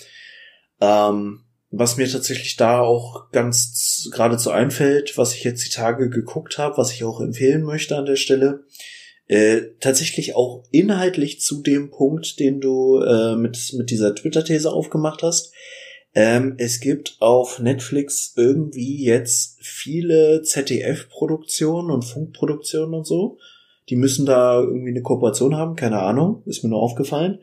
Ähm, was mir tatsächlich da auch ganz geradezu einfällt, was ich jetzt die Tage geguckt habe, was ich auch empfehlen möchte an der Stelle, äh, tatsächlich auch inhaltlich zu dem Punkt, den du äh, mit, mit dieser Twitter-These aufgemacht hast. Ähm, es gibt auf Netflix irgendwie jetzt viele ZDF-Produktionen und Funkproduktionen und so. Die müssen da irgendwie eine Kooperation haben, keine Ahnung, ist mir nur aufgefallen.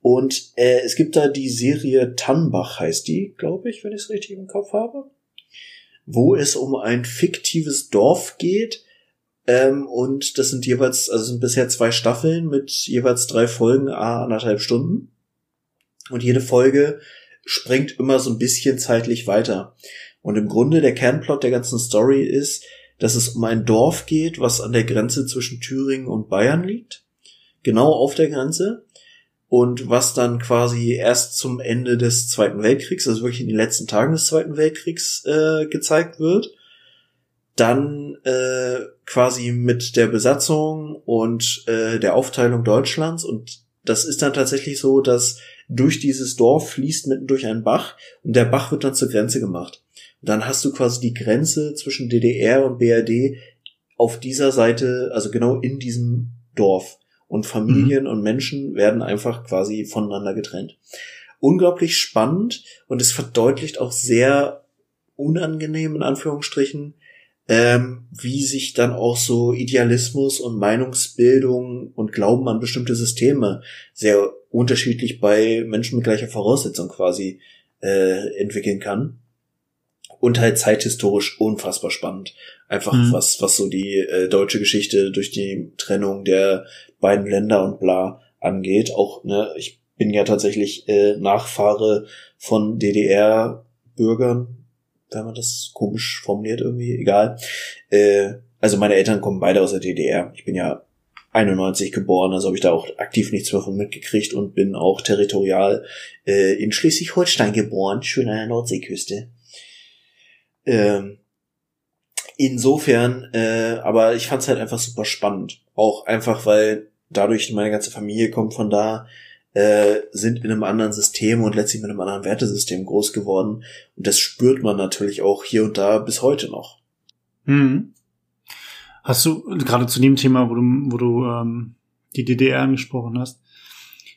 Und äh, es gibt da die Serie Tannbach, heißt die, glaube ich, wenn ich es richtig im Kopf habe, wo es um ein fiktives Dorf geht. Ähm, und das sind jeweils, also sind bisher zwei Staffeln mit jeweils drei Folgen, a anderthalb Stunden. Und jede Folge springt immer so ein bisschen zeitlich weiter. Und im Grunde der Kernplot der ganzen Story ist, dass es um ein Dorf geht, was an der Grenze zwischen Thüringen und Bayern liegt. Genau auf der Grenze und was dann quasi erst zum Ende des Zweiten Weltkriegs, also wirklich in den letzten Tagen des Zweiten Weltkriegs äh, gezeigt wird. Dann äh, quasi mit der Besatzung und äh, der Aufteilung Deutschlands und das ist dann tatsächlich so, dass durch dieses Dorf fließt mitten durch einen Bach und der Bach wird dann zur Grenze gemacht. Und dann hast du quasi die Grenze zwischen DDR und BRD auf dieser Seite, also genau in diesem Dorf. und Familien mhm. und Menschen werden einfach quasi voneinander getrennt. Unglaublich spannend und es verdeutlicht auch sehr unangenehm in Anführungsstrichen, ähm, wie sich dann auch so Idealismus und Meinungsbildung und Glauben an bestimmte Systeme sehr unterschiedlich bei Menschen mit gleicher Voraussetzung quasi äh, entwickeln kann. Und halt zeithistorisch unfassbar spannend. Einfach mhm. was, was so die äh, deutsche Geschichte durch die Trennung der beiden Länder und bla angeht. Auch, ne, ich bin ja tatsächlich äh, Nachfahre von DDR-Bürgern, wenn man das komisch formuliert irgendwie, egal. Äh, also meine Eltern kommen beide aus der DDR. Ich bin ja 91 geboren, also habe ich da auch aktiv nichts mehr von mitgekriegt und bin auch territorial äh, in Schleswig-Holstein geboren, schön an der Nordseeküste. Ähm, insofern, äh, aber ich fand's halt einfach super spannend. Auch einfach, weil dadurch meine ganze Familie kommt von da, äh, sind in einem anderen System und letztlich mit einem anderen Wertesystem groß geworden. Und das spürt man natürlich auch hier und da bis heute noch. Hm. Hast du gerade zu dem Thema, wo du, wo du ähm, die DDR angesprochen hast,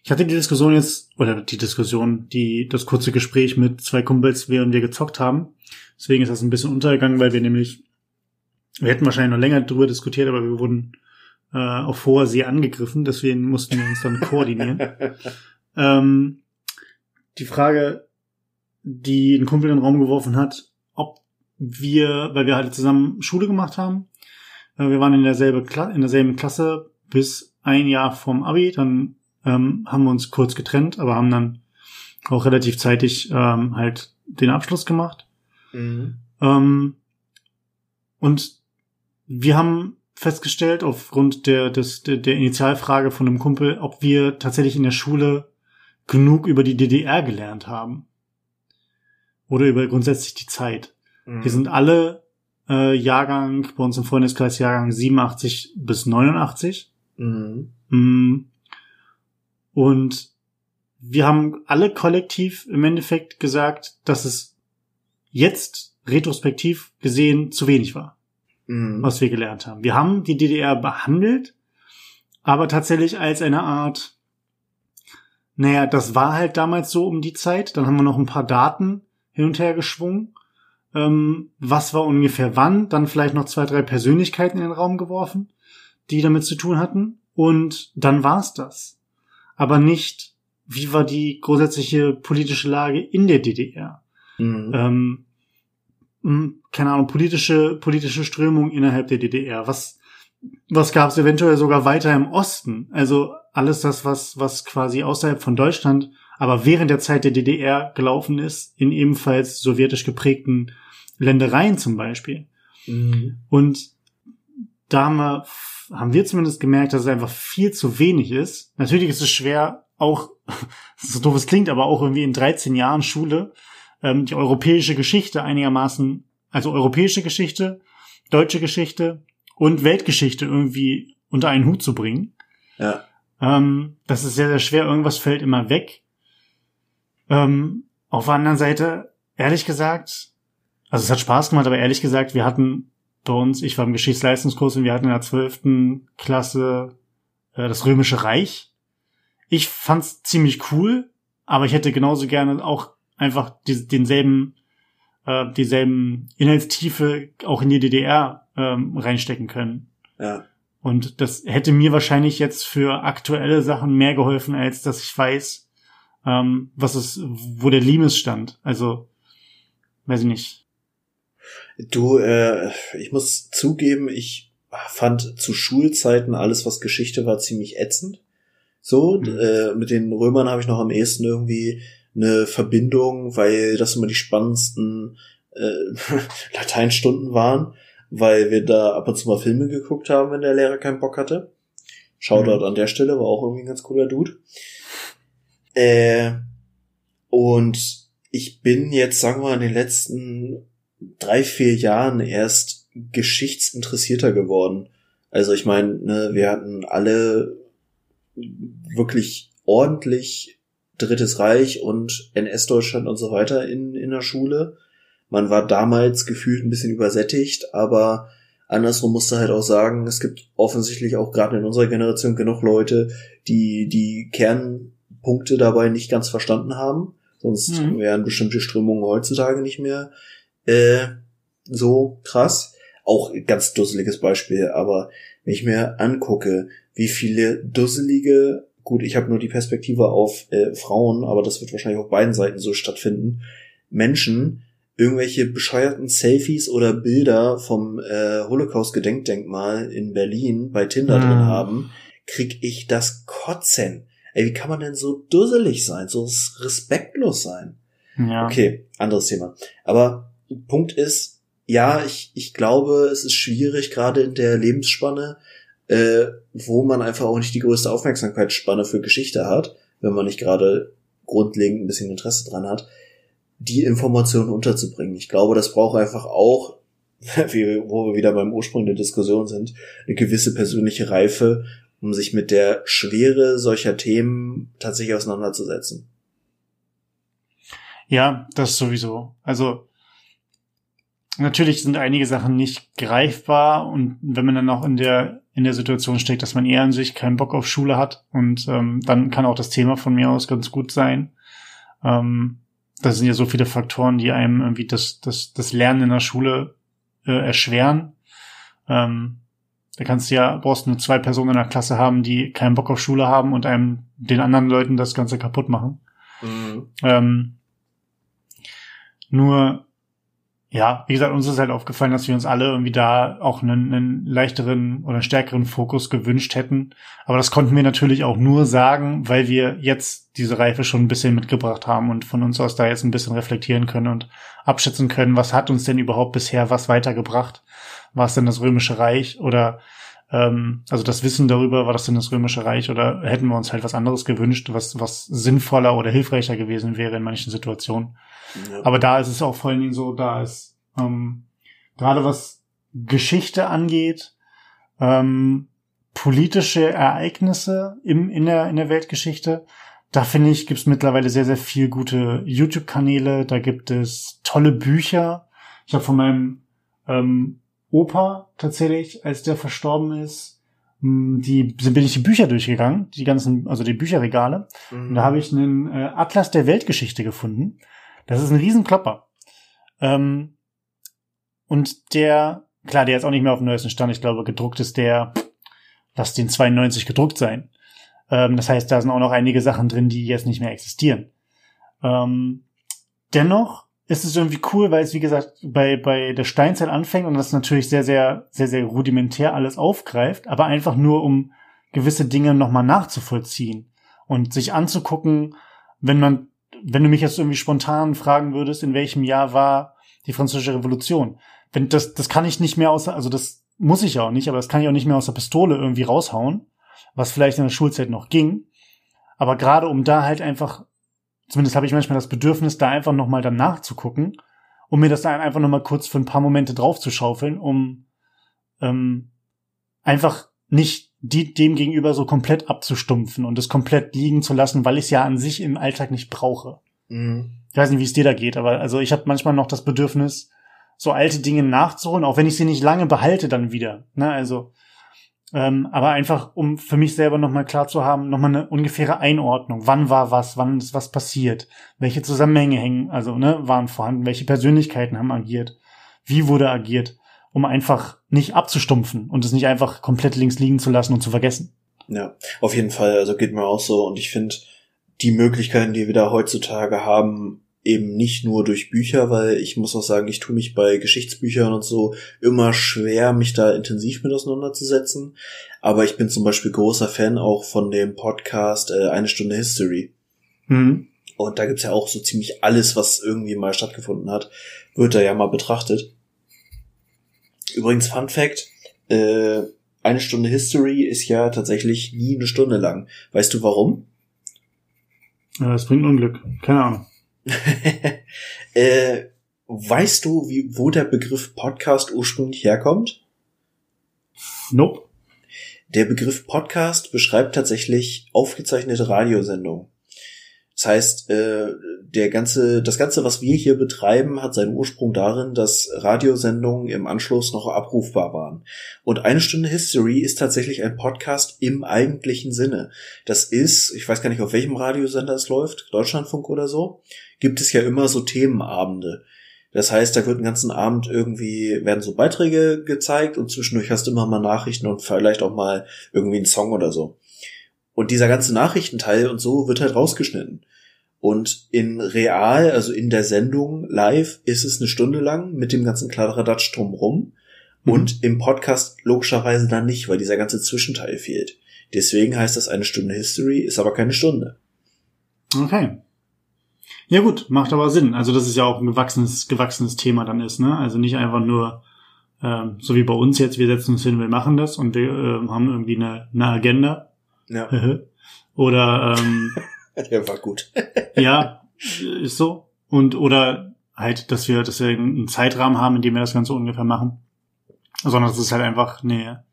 ich hatte die Diskussion jetzt, oder die Diskussion, die, das kurze Gespräch mit zwei Kumpels, während wir gezockt haben. Deswegen ist das ein bisschen untergegangen, weil wir nämlich, wir hätten wahrscheinlich noch länger darüber diskutiert, aber wir wurden äh, auf hoher See angegriffen, deswegen mussten wir uns dann [laughs] koordinieren. ähm, die Frage, die ein Kumpel in den Raum geworfen hat, ob wir, weil wir halt zusammen Schule gemacht haben, äh, wir waren in derselbe Kla in derselben Klasse bis ein Jahr vom Abi, dann ähm, haben wir uns kurz getrennt, aber haben dann auch relativ zeitig ähm, halt den Abschluss gemacht. Mhm. Ähm, und wir haben festgestellt, aufgrund der, des, der, Initialfrage von einem Kumpel, ob wir tatsächlich in der Schule genug über die DDR gelernt haben. Oder über grundsätzlich die Zeit. Mhm. Wir sind alle äh, Jahrgang, bei uns im Freundeskreis Jahrgang 87 bis 89. Mhm. Mm. Und wir haben alle kollektiv im Endeffekt gesagt, dass es jetzt retrospektiv gesehen zu wenig war, mhm. was wir gelernt haben. Wir haben die DDR behandelt, aber tatsächlich als eine Art, naja, das war halt damals so um die Zeit. Dann haben wir noch ein paar Daten hin und her geschwungen. Ähm, was war ungefähr wann? Dann vielleicht noch zwei, drei Persönlichkeiten in den Raum geworfen, die damit zu tun hatten. Und dann war's das aber nicht, wie war die grundsätzliche politische Lage in der DDR. Mhm. Ähm, hm, keine Ahnung, politische, politische Strömung innerhalb der DDR. Was, was gab es eventuell sogar weiter im Osten? Also alles das, was, was quasi außerhalb von Deutschland, aber während der Zeit der DDR gelaufen ist, in ebenfalls sowjetisch geprägten Ländereien zum Beispiel. Mhm. Und da haben wir haben wir zumindest gemerkt, dass es einfach viel zu wenig ist. Natürlich ist es schwer, auch, [laughs] so doof es klingt, aber auch irgendwie in 13 Jahren Schule, ähm, die europäische Geschichte einigermaßen, also europäische Geschichte, deutsche Geschichte und Weltgeschichte irgendwie unter einen Hut zu bringen. Ja. Ähm, das ist sehr, sehr schwer. Irgendwas fällt immer weg. Ähm, auf der anderen Seite, ehrlich gesagt, also es hat Spaß gemacht, aber ehrlich gesagt, wir hatten bei uns, ich war im Geschichtsleistungskurs und wir hatten in der zwölften Klasse äh, das Römische Reich. Ich fand's ziemlich cool, aber ich hätte genauso gerne auch einfach die, denselben, äh, dieselben Inhaltstiefe auch in die DDR ähm, reinstecken können. Ja. Und das hätte mir wahrscheinlich jetzt für aktuelle Sachen mehr geholfen, als dass ich weiß, ähm, was es, wo der Limes stand. Also, weiß ich nicht. Du, äh, ich muss zugeben, ich fand zu Schulzeiten alles, was Geschichte war, ziemlich ätzend. So, mhm. äh, mit den Römern habe ich noch am ehesten irgendwie eine Verbindung, weil das immer die spannendsten äh, [laughs] Lateinstunden waren, weil wir da ab und zu mal Filme geguckt haben, wenn der Lehrer keinen Bock hatte. Shoutout mhm. an der Stelle, war auch irgendwie ein ganz cooler Dude. Äh, und ich bin jetzt, sagen wir, in den letzten drei, vier Jahren erst geschichtsinteressierter geworden. Also ich meine, ne, wir hatten alle wirklich ordentlich Drittes Reich und NS-Deutschland und so weiter in, in der Schule. Man war damals gefühlt ein bisschen übersättigt, aber Andersrum musst du halt auch sagen, es gibt offensichtlich auch gerade in unserer Generation genug Leute, die die Kernpunkte dabei nicht ganz verstanden haben. Sonst mhm. wären bestimmte Strömungen heutzutage nicht mehr äh, so krass. Auch ganz dusseliges Beispiel, aber wenn ich mir angucke, wie viele dusselige, gut, ich habe nur die Perspektive auf äh, Frauen, aber das wird wahrscheinlich auf beiden Seiten so stattfinden, Menschen irgendwelche bescheuerten Selfies oder Bilder vom äh, Holocaust-Gedenkdenkmal in Berlin bei Tinder mhm. drin haben, krieg ich das Kotzen. Ey, wie kann man denn so dusselig sein, so respektlos sein? Ja. Okay, anderes Thema. Aber Punkt ist, ja, ich, ich glaube, es ist schwierig, gerade in der Lebensspanne, äh, wo man einfach auch nicht die größte Aufmerksamkeitsspanne für Geschichte hat, wenn man nicht gerade grundlegend ein bisschen Interesse dran hat, die Informationen unterzubringen. Ich glaube, das braucht einfach auch, [laughs] wie, wo wir wieder beim Ursprung der Diskussion sind, eine gewisse persönliche Reife, um sich mit der Schwere solcher Themen tatsächlich auseinanderzusetzen. Ja, das sowieso. Also natürlich sind einige Sachen nicht greifbar und wenn man dann auch in der in der Situation steckt, dass man eher an sich keinen Bock auf Schule hat und ähm, dann kann auch das Thema von mir aus ganz gut sein. Ähm, das sind ja so viele Faktoren, die einem irgendwie das, das, das Lernen in der Schule äh, erschweren. Ähm, da kannst du ja, brauchst nur zwei Personen in der Klasse haben, die keinen Bock auf Schule haben und einem den anderen Leuten das Ganze kaputt machen. Mhm. Ähm, nur ja, wie gesagt, uns ist halt aufgefallen, dass wir uns alle irgendwie da auch einen, einen leichteren oder stärkeren Fokus gewünscht hätten. Aber das konnten wir natürlich auch nur sagen, weil wir jetzt diese Reife schon ein bisschen mitgebracht haben und von uns aus da jetzt ein bisschen reflektieren können und abschätzen können, was hat uns denn überhaupt bisher was weitergebracht? War es denn das Römische Reich oder ähm, also das Wissen darüber, war das denn das Römische Reich oder hätten wir uns halt was anderes gewünscht, was, was sinnvoller oder hilfreicher gewesen wäre in manchen Situationen. Ja. Aber da ist es auch vor allen Dingen so, da ist ähm, gerade was Geschichte angeht, ähm, politische Ereignisse im, in, der, in der Weltgeschichte, da finde ich, gibt es mittlerweile sehr, sehr viel gute YouTube-Kanäle, da gibt es tolle Bücher. Ich habe von meinem ähm, Opa tatsächlich, als der verstorben ist, hm, die bin ich die Bücher durchgegangen, die ganzen, also die Bücherregale. Mhm. Und da habe ich einen äh, Atlas der Weltgeschichte gefunden. Das ist ein Riesenklopper. Ähm, und der, klar, der ist auch nicht mehr auf dem neuesten Stand. Ich glaube, gedruckt ist der, lass den 92 gedruckt sein. Ähm, das heißt, da sind auch noch einige Sachen drin, die jetzt nicht mehr existieren. Ähm, dennoch ist es irgendwie cool, weil es, wie gesagt, bei, bei der Steinzeit anfängt und das natürlich sehr, sehr, sehr, sehr rudimentär alles aufgreift, aber einfach nur, um gewisse Dinge nochmal nachzuvollziehen und sich anzugucken, wenn man wenn du mich jetzt irgendwie spontan fragen würdest, in welchem Jahr war die französische Revolution? Wenn das, das kann ich nicht mehr außer, also das muss ich auch nicht, aber das kann ich auch nicht mehr aus der Pistole irgendwie raushauen, was vielleicht in der Schulzeit noch ging. Aber gerade um da halt einfach, zumindest habe ich manchmal das Bedürfnis, da einfach nochmal dann nachzugucken, um mir das dann einfach nochmal kurz für ein paar Momente draufzuschaufeln, um ähm, einfach nicht die, dem gegenüber so komplett abzustumpfen und es komplett liegen zu lassen, weil ich es ja an sich im Alltag nicht brauche. Mhm. Ich weiß nicht, wie es dir da geht, aber also ich habe manchmal noch das Bedürfnis, so alte Dinge nachzuholen, auch wenn ich sie nicht lange behalte dann wieder. Ne? Also, ähm, aber einfach, um für mich selber nochmal klar zu haben, nochmal eine ungefähre Einordnung. Wann war was, wann ist was passiert, welche Zusammenhänge hängen, also ne, waren vorhanden, welche Persönlichkeiten haben agiert, wie wurde agiert um einfach nicht abzustumpfen und es nicht einfach komplett links liegen zu lassen und zu vergessen. Ja, auf jeden Fall. Also geht mir auch so. Und ich finde, die Möglichkeiten, die wir da heutzutage haben, eben nicht nur durch Bücher, weil ich muss auch sagen, ich tue mich bei Geschichtsbüchern und so immer schwer, mich da intensiv mit auseinanderzusetzen. Aber ich bin zum Beispiel großer Fan auch von dem Podcast äh, Eine Stunde History. Mhm. Und da gibt's ja auch so ziemlich alles, was irgendwie mal stattgefunden hat, wird da ja mal betrachtet. Übrigens, Fun Fact, äh, eine Stunde History ist ja tatsächlich nie eine Stunde lang. Weißt du warum? Ja, das bringt Unglück. Keine Ahnung. [laughs] äh, weißt du, wie, wo der Begriff Podcast ursprünglich herkommt? Nope. Der Begriff Podcast beschreibt tatsächlich aufgezeichnete Radiosendungen. Das heißt, äh, der ganze, das ganze, was wir hier betreiben, hat seinen Ursprung darin, dass Radiosendungen im Anschluss noch abrufbar waren. Und eine Stunde History ist tatsächlich ein Podcast im eigentlichen Sinne. Das ist, ich weiß gar nicht, auf welchem Radiosender es läuft, Deutschlandfunk oder so, gibt es ja immer so Themenabende. Das heißt, da wird den ganzen Abend irgendwie, werden so Beiträge gezeigt und zwischendurch hast du immer mal Nachrichten und vielleicht auch mal irgendwie einen Song oder so. Und dieser ganze Nachrichtenteil und so wird halt rausgeschnitten. Und in real, also in der Sendung live, ist es eine Stunde lang mit dem ganzen Kladderadatsch drumrum. Mhm. Und im Podcast logischerweise dann nicht, weil dieser ganze Zwischenteil fehlt. Deswegen heißt das eine Stunde History, ist aber keine Stunde. Okay. Ja gut, macht aber Sinn. Also das ist ja auch ein gewachsenes, gewachsenes Thema dann ist, ne? Also nicht einfach nur ähm, so wie bei uns jetzt, wir setzen uns hin, wir machen das und wir äh, haben irgendwie eine, eine Agenda, Ja, [laughs] oder ähm, [laughs] der war gut. [laughs] ja, ist so. Und oder halt, dass wir, dass wir einen Zeitrahmen haben, in dem wir das Ganze ungefähr machen. Sondern dass es halt einfach eine,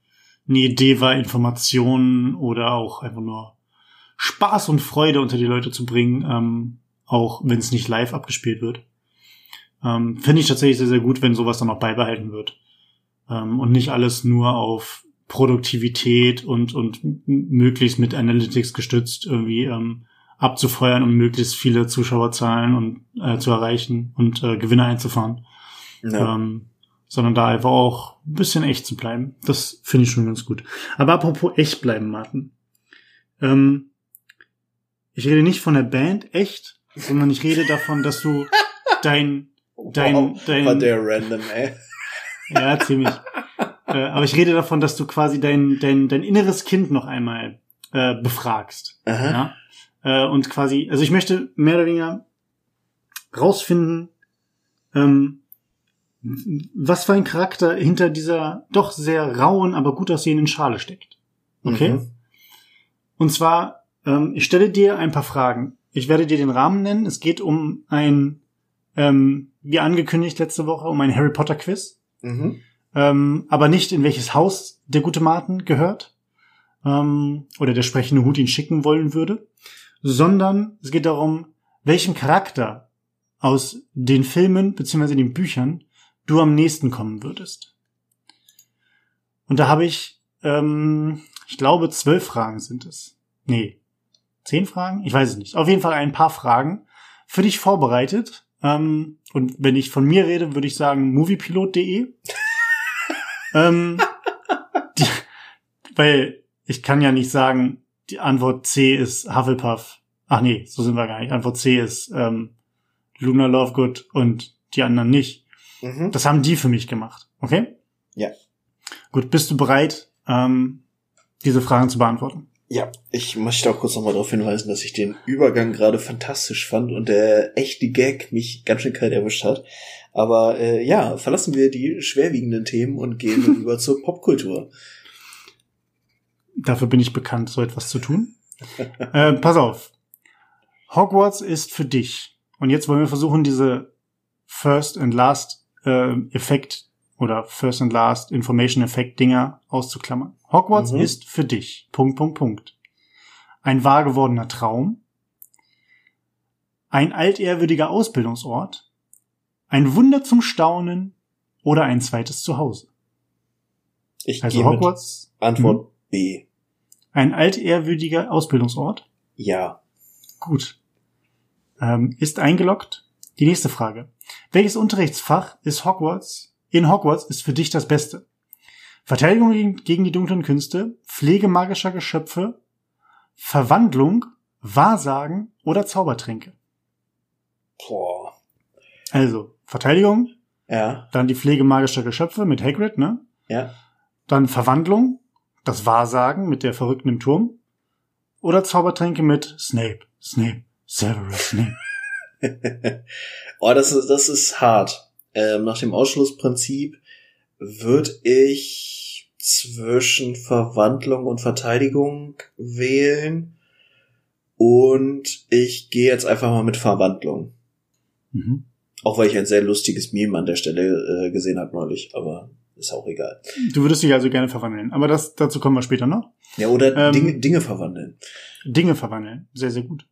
eine Idee war, Informationen oder auch einfach nur Spaß und Freude unter die Leute zu bringen, ähm, auch wenn es nicht live abgespielt wird. Ähm, Finde ich tatsächlich sehr, sehr gut, wenn sowas dann auch beibehalten wird. Ähm, und nicht alles nur auf Produktivität und, und möglichst mit Analytics gestützt irgendwie ähm, abzufeuern, um möglichst viele Zuschauerzahlen und äh, zu erreichen und äh, Gewinne einzufahren. Ja. Ähm, sondern da einfach auch ein bisschen echt zu bleiben. Das finde ich schon ganz gut. Aber apropos echt bleiben, Martin. Ähm, ich rede nicht von der Band echt, sondern ich rede davon, dass du [laughs] dein, dein, dein, war der random, ey. ja, ziemlich. Äh, aber ich rede davon, dass du quasi dein, dein, dein inneres Kind noch einmal äh, befragst. Aha. Ja? Äh, und quasi, also ich möchte mehr oder weniger rausfinden, ähm, was für ein Charakter hinter dieser doch sehr rauen, aber gut aussehenden Schale steckt. Okay? Mhm. Und zwar, ähm, ich stelle dir ein paar Fragen. Ich werde dir den Rahmen nennen. Es geht um ein, ähm, wie angekündigt letzte Woche, um ein Harry Potter Quiz. Mhm. Ähm, aber nicht in welches Haus der gute Martin gehört. Ähm, oder der sprechende Hut ihn schicken wollen würde. Sondern es geht darum, welchen Charakter aus den Filmen beziehungsweise den Büchern du am nächsten kommen würdest. Und da habe ich, ähm, ich glaube, zwölf Fragen sind es. Nee, zehn Fragen? Ich weiß es nicht. Auf jeden Fall ein paar Fragen für dich vorbereitet. Ähm, und wenn ich von mir rede, würde ich sagen moviepilot.de. ähm, [laughs] die, weil ich kann ja nicht sagen, die Antwort C ist Hufflepuff. Ach nee, so sind wir gar nicht. Antwort C ist ähm, Luna Lovegood und die anderen nicht. Mhm. Das haben die für mich gemacht. Okay? Ja. Gut, bist du bereit, ähm, diese Fragen zu beantworten? Ja, ich möchte auch kurz nochmal darauf hinweisen, dass ich den Übergang gerade fantastisch fand und der echte Gag mich ganz schön kalt erwischt hat. Aber äh, ja, verlassen wir die schwerwiegenden Themen und gehen [laughs] über zur Popkultur. Dafür bin ich bekannt, so etwas zu tun. [laughs] äh, pass auf. Hogwarts ist für dich. Und jetzt wollen wir versuchen, diese First and Last äh, Effekt oder First and Last Information Effekt Dinger auszuklammern. Hogwarts Mhm. ist für dich. Punkt, Punkt, Punkt. Ein wahr gewordener Traum. Ein altehrwürdiger Ausbildungsort. Ein Wunder zum Staunen oder ein zweites Zuhause. Ich Also Hogwarts, Antwort B. ein altehrwürdiger Ausbildungsort. Ja. Gut. Ähm, ist eingeloggt. Die nächste Frage. Welches Unterrichtsfach ist Hogwarts? In Hogwarts ist für dich das Beste. Verteidigung gegen, gegen die dunklen Künste, Pflege magischer Geschöpfe, Verwandlung, Wahrsagen oder Zaubertränke. Boah. Also, Verteidigung, Ja. dann die Pflege magischer Geschöpfe mit Hagrid, ne? Ja. Dann Verwandlung, das Wahrsagen mit der Verrückten im Turm oder Zaubertränke mit Snape, Snape, Severus Snape. [laughs] oh, das ist, das ist hart. Ähm, nach dem Ausschlussprinzip würde ich zwischen Verwandlung und Verteidigung wählen. Und ich gehe jetzt einfach mal mit Verwandlung. Mhm. Auch weil ich ein sehr lustiges Meme an der Stelle äh, gesehen habe neulich, aber ist auch egal. Du würdest dich also gerne verwandeln, aber das, dazu kommen wir später noch. Ja, oder Ähm, Dinge, Dinge verwandeln. Dinge verwandeln, sehr, sehr gut.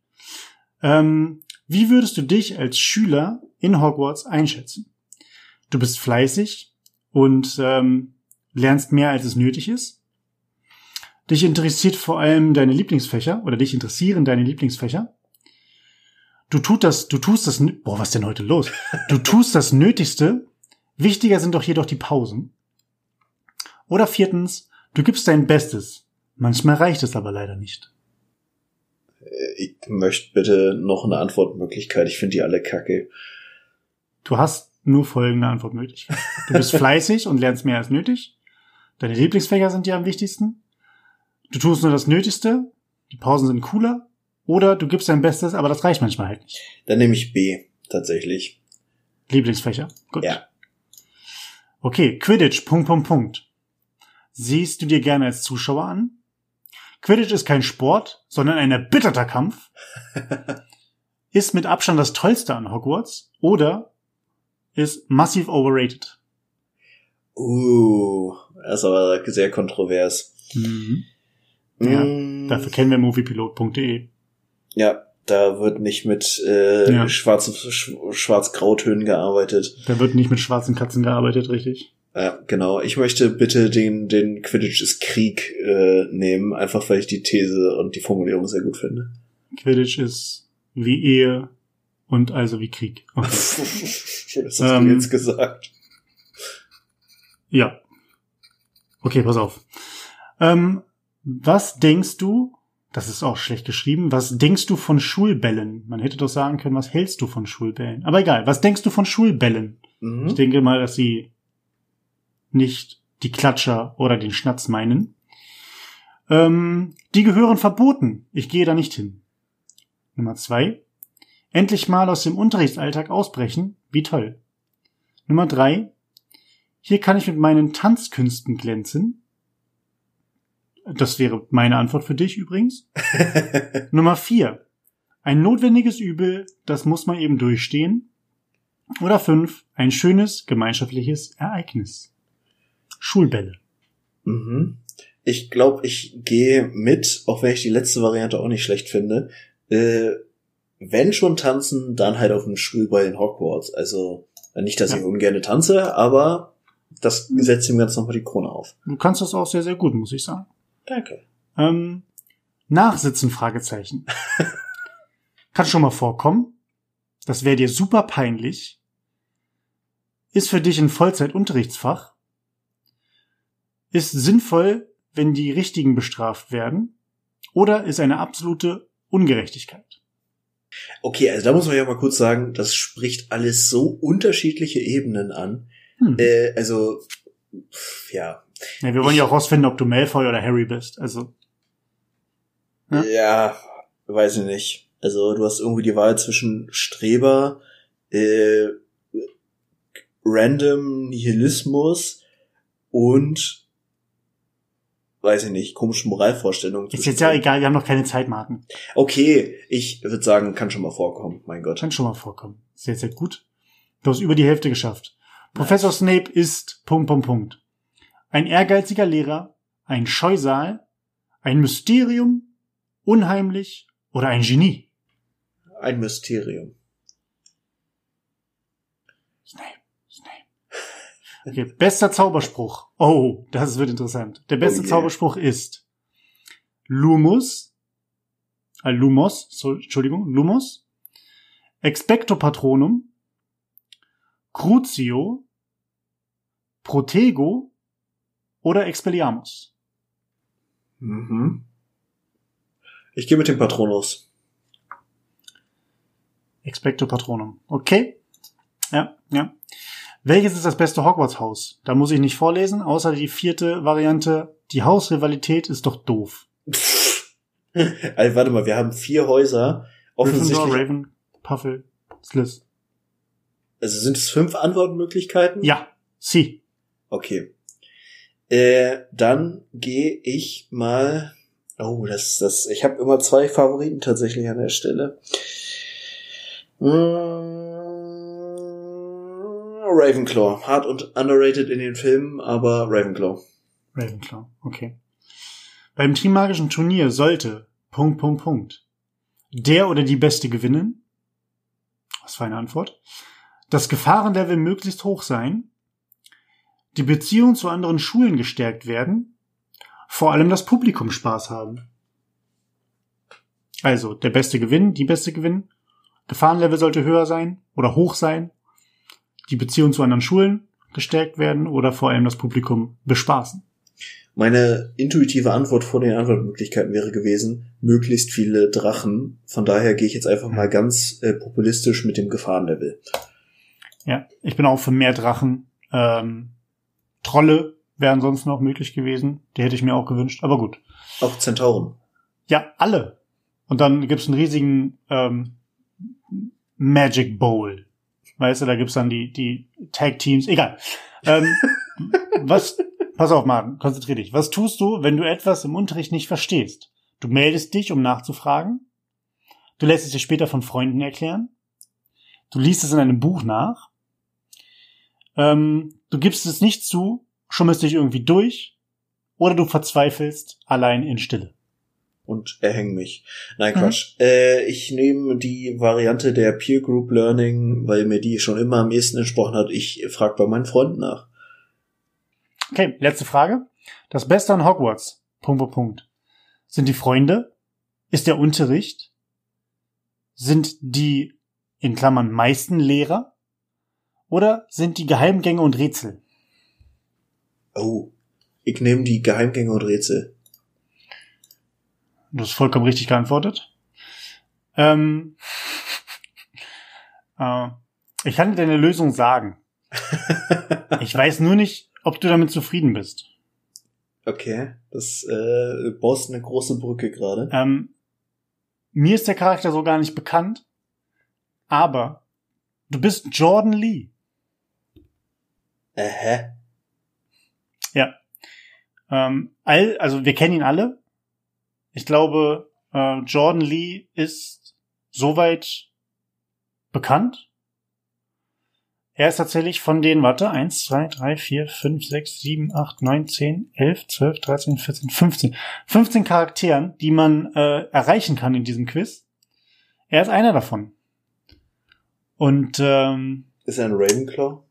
Ähm, wie würdest du dich als Schüler in Hogwarts einschätzen? Du bist fleißig und ähm, lernst mehr, als es nötig ist. Dich interessiert vor allem deine Lieblingsfächer oder dich interessieren deine Lieblingsfächer. Du tust das, du tust das, boah, was denn heute los? Du [laughs] tust das Nötigste. Wichtiger sind doch jedoch die Pausen. Oder viertens, du gibst dein Bestes. Manchmal reicht es aber leider nicht. Äh, ich möchte bitte noch eine Antwortmöglichkeit. Ich finde die alle kacke. Du hast nur folgende Antwortmöglichkeit. Du bist [laughs] fleißig und lernst mehr als nötig. Deine Lieblingsfächer sind dir am wichtigsten. Du tust nur das Nötigste. Die Pausen sind cooler. Oder du gibst dein Bestes, aber das reicht manchmal halt nicht. Dann nehme ich B, tatsächlich. Lieblingsfächer. Gut. Ja. Okay, Quidditch, Punkt, Punkt, Punkt. Siehst du dir gerne als Zuschauer an? Quidditch ist kein Sport, sondern ein erbitterter Kampf. [laughs] ist mit Abstand das Tollste an Hogwarts oder ist massiv overrated. Uh, das ist aber sehr kontrovers. Mhm. Ja, Mm, dafür kennen wir moviepilot.de. Ja, da wird nicht mit äh, Ja. schwarzen, sch schwarz-grautönen gearbeitet. Da wird nicht mit schwarzen Katzen gearbeitet, richtig? Ja, genau. Ich möchte bitte den, den Quidditch ist Krieg äh, nehmen, einfach weil ich die These und die Formulierung sehr gut finde. Quidditch ist wie Ehe und also wie Krieg. Okay. [laughs] Was hast Ähm, du jetzt gesagt? Ja. Okay, pass auf. Ähm, was denkst du, das ist auch schlecht geschrieben, was denkst du von Schulbällen? Man hätte doch sagen können, was hältst du von Schulbällen? Aber egal, was denkst du von Schulbällen? Ich Mhm. denke mal, dass sie nicht die Klatscher oder den Schnatz meinen. Ähm, die gehören verboten. Ich gehe da nicht hin. Nummer zwei. Endlich mal aus dem Unterrichtsalltag ausbrechen. Wie toll. Nummer drei. Hier kann ich mit meinen Tanzkünsten glänzen. Das wäre meine Antwort für dich übrigens. [laughs] Nummer vier. Ein notwendiges Übel, das muss man eben durchstehen. Oder fünf. Ein schönes gemeinschaftliches Ereignis. Schulbälle. Mhm. Ich glaube, ich gehe mit, auch wenn ich die letzte Variante auch nicht schlecht finde. Äh, wenn schon tanzen, dann halt auf dem Schulball in Hogwarts. Also nicht, dass Ja. ich ungerne tanze, aber das setzt ihm ganz nochmal die Krone auf. Du kannst das auch sehr, sehr gut, muss ich sagen. Danke. Ähm, Nachsitzen, Fragezeichen. [laughs] Kann schon mal vorkommen. Das wäre dir super peinlich. Ist für dich ein Vollzeitunterrichtsfach. Ist sinnvoll, wenn die Richtigen bestraft werden. Oder ist eine absolute Ungerechtigkeit. Okay, also da muss man ja mal kurz sagen, das spricht alles so unterschiedliche Ebenen an. Hm. Äh, also, pff, ja. ja, wir wollen ja auch rausfinden, ob du Malfoy oder Harry bist. Also, Ja. Ja, weiß ich nicht. Also du hast irgendwie die Wahl zwischen Streber, äh, random Nihilismus und weiß ich nicht, komischen Moralvorstellungen. ist jetzt ja egal, wir haben noch keine Zeitmarken. Okay, ich würde sagen, kann schon mal vorkommen, mein Gott. Kann schon mal vorkommen. Sehr, sehr gut. Du hast über die Hälfte geschafft. Professor Snape ist Punkt, Punkt, Punkt. Ein ehrgeiziger Lehrer, ein Scheusal, ein Mysterium, unheimlich oder ein Genie. Ein Mysterium. Snape. Okay, bester Zauberspruch. Oh, das wird interessant. Der beste Oh yeah. Zauberspruch ist Lumus, äh, Lumos, so, Entschuldigung, Lumos, Expecto Patronum, Crucio, Protego oder Expelliarmus. Mhm. Ich gehe mit dem Patronus. Expecto Patronum. Okay. Ja, ja. Welches ist das beste Hogwarts-Haus? Da muss ich nicht vorlesen, außer die vierte Variante. Die Hausrivalität ist doch doof. [laughs] also, warte mal, wir haben vier Häuser. Gryffindor, Offensichtlich. Raven, Puffle, Sliss. Also sind es fünf Antwortmöglichkeiten? Ja, sie. Okay. Äh, dann gehe ich mal. Oh, das, das. Ich habe immer zwei Favoriten tatsächlich an der Stelle. Mm, Ravenclaw. Hart und underrated in den Filmen, aber Ravenclaw. Ravenclaw, okay. Beim Trimagischen Turnier sollte, Punkt, Punkt, Punkt. der oder die Beste gewinnen. Was für eine Antwort. Das Gefahrenlevel möglichst hoch sein. Die Beziehung zu anderen Schulen gestärkt werden. Vor allem das Publikum Spaß haben. Also, der Beste gewinnen, die Beste gewinnen. Gefahrenlevel sollte höher sein oder hoch sein. Die Beziehung zu anderen Schulen gestärkt werden oder vor allem das Publikum bespaßen. Meine intuitive Antwort vor den Antwortmöglichkeiten wäre gewesen, möglichst viele Drachen. Von daher gehe ich jetzt einfach mal ganz äh, populistisch mit dem Gefahrenlevel. Ja, ich bin auch für mehr Drachen. Ähm, Trolle wären sonst noch möglich gewesen. Die hätte ich mir auch gewünscht, aber gut. Auch Zentauren. Ja, alle. Und dann gibt's einen riesigen ähm, Magic Bowl. Weißt du, da gibt's dann die, die Tag-Teams. Egal. Ähm, [laughs] was, pass auf, Martin, konzentrier dich. Was tust du, wenn du etwas im Unterricht nicht verstehst? Du meldest dich, um nachzufragen. Du lässt es dir später von Freunden erklären. Du liest es in einem Buch nach. Ähm, du gibst es nicht zu, schummelst dich irgendwie durch. Oder du verzweifelst allein in Stille und erhängen mich. Nein, Quatsch. Mhm. Äh, ich nehme die Variante der Peer Group Learning, weil mir die schon immer am ehesten entsprochen hat. Ich frage bei meinen Freunden nach. Okay, letzte Frage. Das Beste an Hogwarts. Punkt, Punkt, Punkt. Sind die Freunde? Ist der Unterricht? Sind die in Klammern meisten Lehrer? Oder sind die Geheimgänge und Rätsel? Oh, ich nehme die Geheimgänge und Rätsel. Du hast vollkommen richtig geantwortet. Ähm, [laughs] äh, ich kann dir deine Lösung sagen. [laughs] ich weiß nur nicht, ob du damit zufrieden bist. Okay, das äh, baust eine große Brücke gerade. Ähm, mir ist der Charakter so gar nicht bekannt, aber du bist Jordan Lee. Äh, Ja. Ähm, all, also wir kennen ihn alle. Ich glaube, äh, Jordan Lee ist soweit bekannt. Er ist tatsächlich von den, warte, 1, 2, 3, 4, 5, 6, 7, 8, 9, 10, 11, 12, 13, 14, 15. 15 Charakteren, die man äh, erreichen kann in diesem Quiz. Er ist einer davon. Und ähm, Ist er ein Ravenclaw?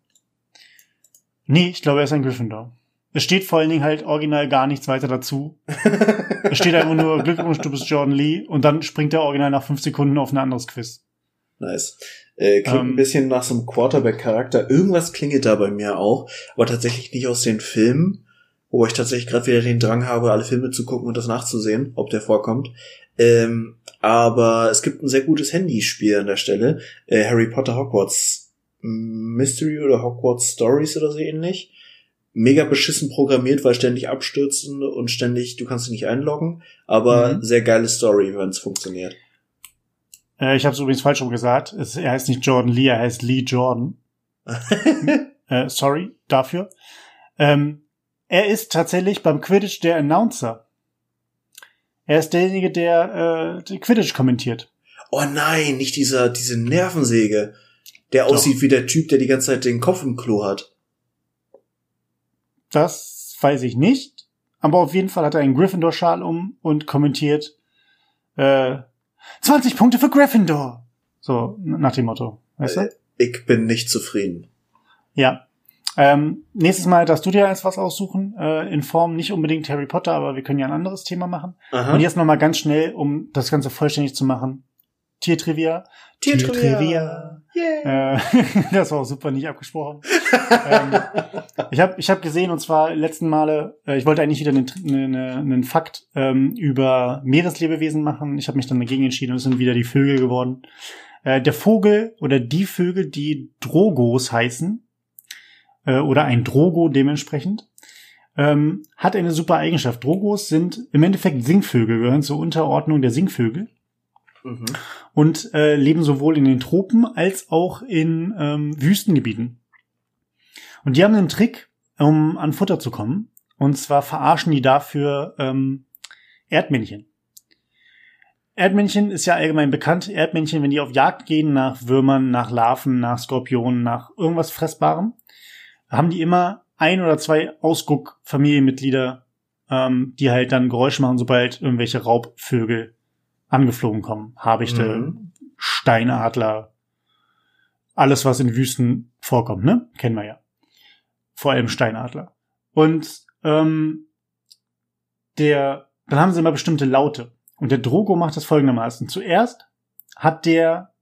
Nee, ich glaube, er ist ein Gryffindor. Es steht vor allen Dingen halt original gar nichts weiter dazu. [laughs] es steht einfach nur Glückwunsch, du bist Jordan Lee und dann springt der original nach fünf Sekunden auf ein anderes Quiz. Nice. Äh, klingt ähm, ein bisschen nach so einem Quarterback-Charakter. Irgendwas klingelt da bei mir auch, aber tatsächlich nicht aus den Filmen, wo ich tatsächlich gerade wieder den Drang habe, alle Filme zu gucken und das nachzusehen, ob der vorkommt. Ähm, aber es gibt ein sehr gutes Handyspiel an der Stelle. Äh, Harry Potter Hogwarts Mystery oder Hogwarts Stories oder so ähnlich mega beschissen programmiert, weil ständig abstürzen und ständig, du kannst dich nicht einloggen, aber mhm. sehr geile Story, wenn es funktioniert. Äh, ich habe es übrigens falsch rum gesagt. Es, er heißt nicht Jordan Lee, er heißt Lee Jordan. [laughs] äh, sorry dafür. Ähm, er ist tatsächlich beim Quidditch der Announcer. Er ist derjenige, der äh, Quidditch kommentiert. Oh nein, nicht dieser, diese Nervensäge, der Doch. aussieht wie der Typ, der die ganze Zeit den Kopf im Klo hat. Das weiß ich nicht. Aber auf jeden Fall hat er einen Gryffindor-Schal um und kommentiert äh, 20 Punkte für Gryffindor. So, nach dem Motto. Weißt du? Äh, ich bin nicht zufrieden. Ja. Ähm, nächstes Mal darfst du dir jetzt was aussuchen, äh, in Form nicht unbedingt Harry Potter, aber wir können ja ein anderes Thema machen. Aha. Und jetzt nochmal ganz schnell, um das Ganze vollständig zu machen. Tiertrivia. Tiertrivia. Tiertrivia. Yeah. Äh, [laughs] das war auch super nicht abgesprochen. ähm, ich habe ich hab gesehen, und zwar letzten Male, äh, ich wollte eigentlich wieder einen, einen, einen Fakt ähm, über Meereslebewesen machen. Ich habe mich dann dagegen entschieden und es sind wieder die Vögel geworden. Äh, der Vogel oder die Vögel, die Drogos heißen, äh, oder ein Drogo dementsprechend, ähm, hat eine super Eigenschaft. Drogos sind im Endeffekt Singvögel, gehören zur Unterordnung der Singvögel. Mhm. Und äh, leben sowohl in den Tropen als auch in ähm, Wüstengebieten. Und die haben einen Trick, um an Futter zu kommen. Und zwar verarschen die dafür ähm, Erdmännchen. Erdmännchen ist ja allgemein bekannt. Erdmännchen, wenn die auf Jagd gehen nach Würmern, nach Larven, nach Skorpionen, nach irgendwas Fressbarem, haben die immer ein oder zwei Ausguck-Familienmitglieder, ähm, die halt dann Geräusche machen, sobald irgendwelche Raubvögel angeflogen kommen. Habichte, Mhm. Steinadler, alles, was in Wüsten vorkommt, ne? Kennen wir ja. Vor allem Steinadler. Und ähm, der, dann haben sie immer bestimmte Laute. Und der Drogo macht das folgendermaßen. Zuerst hat der,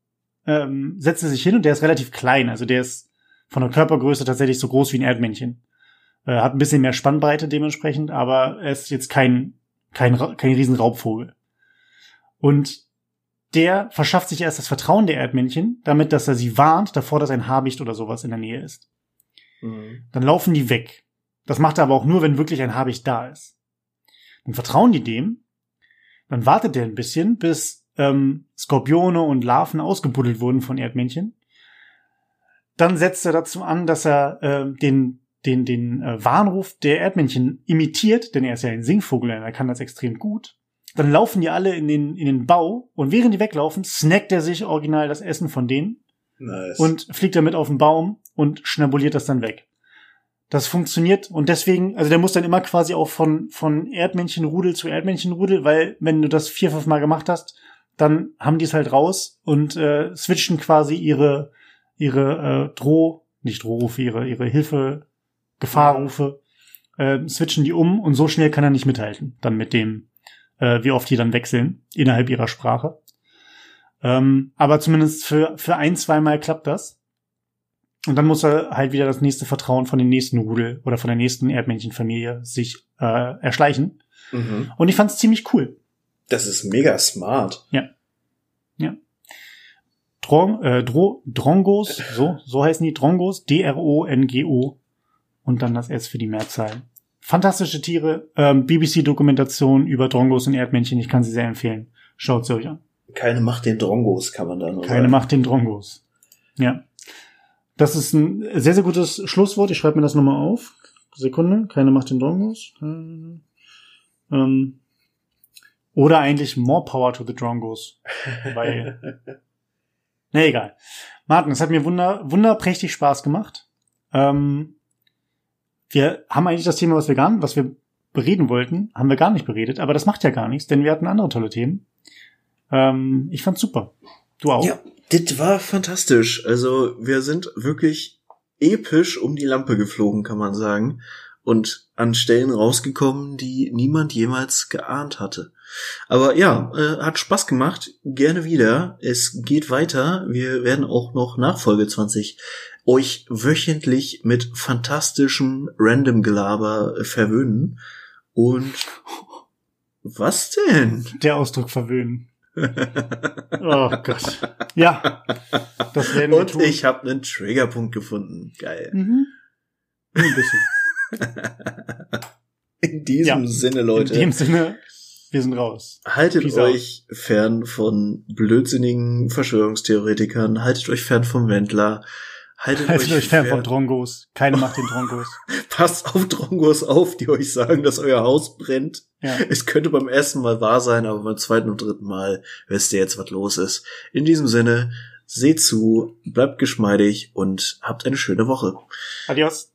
ähm, setzt er sich hin und der ist relativ klein. Also der ist von der Körpergröße tatsächlich so groß wie ein Erdmännchen. Äh, hat ein bisschen mehr Spannbreite dementsprechend, aber er ist jetzt kein, kein, kein Riesenraubvogel. Und der verschafft sich erst das Vertrauen der Erdmännchen, damit, dass er sie warnt, davor, dass ein Habicht oder sowas in der Nähe ist. Mhm. Dann laufen die weg. Das macht er aber auch nur, wenn wirklich ein Habicht da ist. Dann vertrauen die dem. Dann wartet er ein bisschen, bis ähm, Skorpione und Larven ausgebuddelt wurden von Erdmännchen. Dann setzt er dazu an, dass er äh, den, den, den äh, Warnruf der Erdmännchen imitiert, denn er ist ja ein Singvogel er kann das extrem gut. Dann laufen die alle in den, in den Bau und während die weglaufen, snackt er sich original das Essen von denen Nice. und fliegt damit auf den Baum und schnabuliert das dann weg. Das funktioniert und deswegen, also der muss dann immer quasi auch von, von Erdmännchenrudel zu Erdmännchenrudel, weil wenn du das vier, fünf Mal gemacht hast, dann haben die es halt raus und äh, switchen quasi ihre, ihre äh, Droh, nicht Drohrufe, ihre, ihre Hilfe, Gefahrrufe, äh, switchen die um und so schnell kann er nicht mithalten, dann mit dem, äh, wie oft die dann wechseln innerhalb ihrer Sprache. Ähm, aber zumindest für, für ein, zweimal klappt das. Und dann muss er halt wieder das nächste Vertrauen von dem nächsten Rudel oder von der nächsten Erdmännchenfamilie sich äh, erschleichen. mhm. Und ich fand's ziemlich cool. Das ist mega smart. Drong, äh, Dro, Drongos, so, so heißen die Drongos, D-R-O-N-G-O und dann das S für die Mehrzahl. Fantastische Tiere, ähm, BBC-Dokumentation über Drongos und Erdmännchen, ich kann sie sehr empfehlen. Schaut sie euch an. Keine Macht den Drongos, kann man da nur Keine. Macht den Drongos. Ja. Das ist ein sehr, sehr gutes Schlusswort. Ich schreibe mir das nochmal auf. Sekunde. Keine Macht den Drongos. Ähm, oder eigentlich More Power to the Drongos. Weil, [laughs] na egal. Martin, es hat mir wunder, wunderprächtig Spaß gemacht. Ähm, wir haben eigentlich das Thema, was wir gar, was wir bereden wollten, haben wir gar nicht beredet, aber das macht ja gar nichts, denn wir hatten andere tolle Themen. Ähm, ich fand's super. Du auch? Ja, das war fantastisch. Also wir sind wirklich episch um die Lampe geflogen, kann man sagen. Und an Stellen rausgekommen, die niemand jemals geahnt hatte. Aber ja, äh, hat Spaß gemacht. Gerne wieder. Es geht weiter. Wir werden auch noch nach Folge 20 euch wöchentlich mit fantastischem Random-Gelaber äh, verwöhnen. Und [laughs] was denn? Der Ausdruck verwöhnen. Oh Gott. Ja, das werden wir Und tun. ich habe einen Triggerpunkt gefunden. Geil. Mhm. Ein bisschen. [laughs] In diesem Ja, Sinne, Leute, In dem Sinne, wir sind raus. haltet Peace euch fern von blödsinnigen Verschwörungstheoretikern, haltet euch fern vom Wendler, haltet, Haltet euch fern von Drongos. Keine Macht den Drongos. [laughs] passt auf Drongos auf, die euch sagen, dass euer Haus brennt. Ja. Es könnte beim ersten Mal wahr sein, aber beim zweiten und dritten Mal wisst ihr jetzt, was los ist. In diesem Sinne, seht zu, bleibt geschmeidig und habt eine schöne Woche. Adios.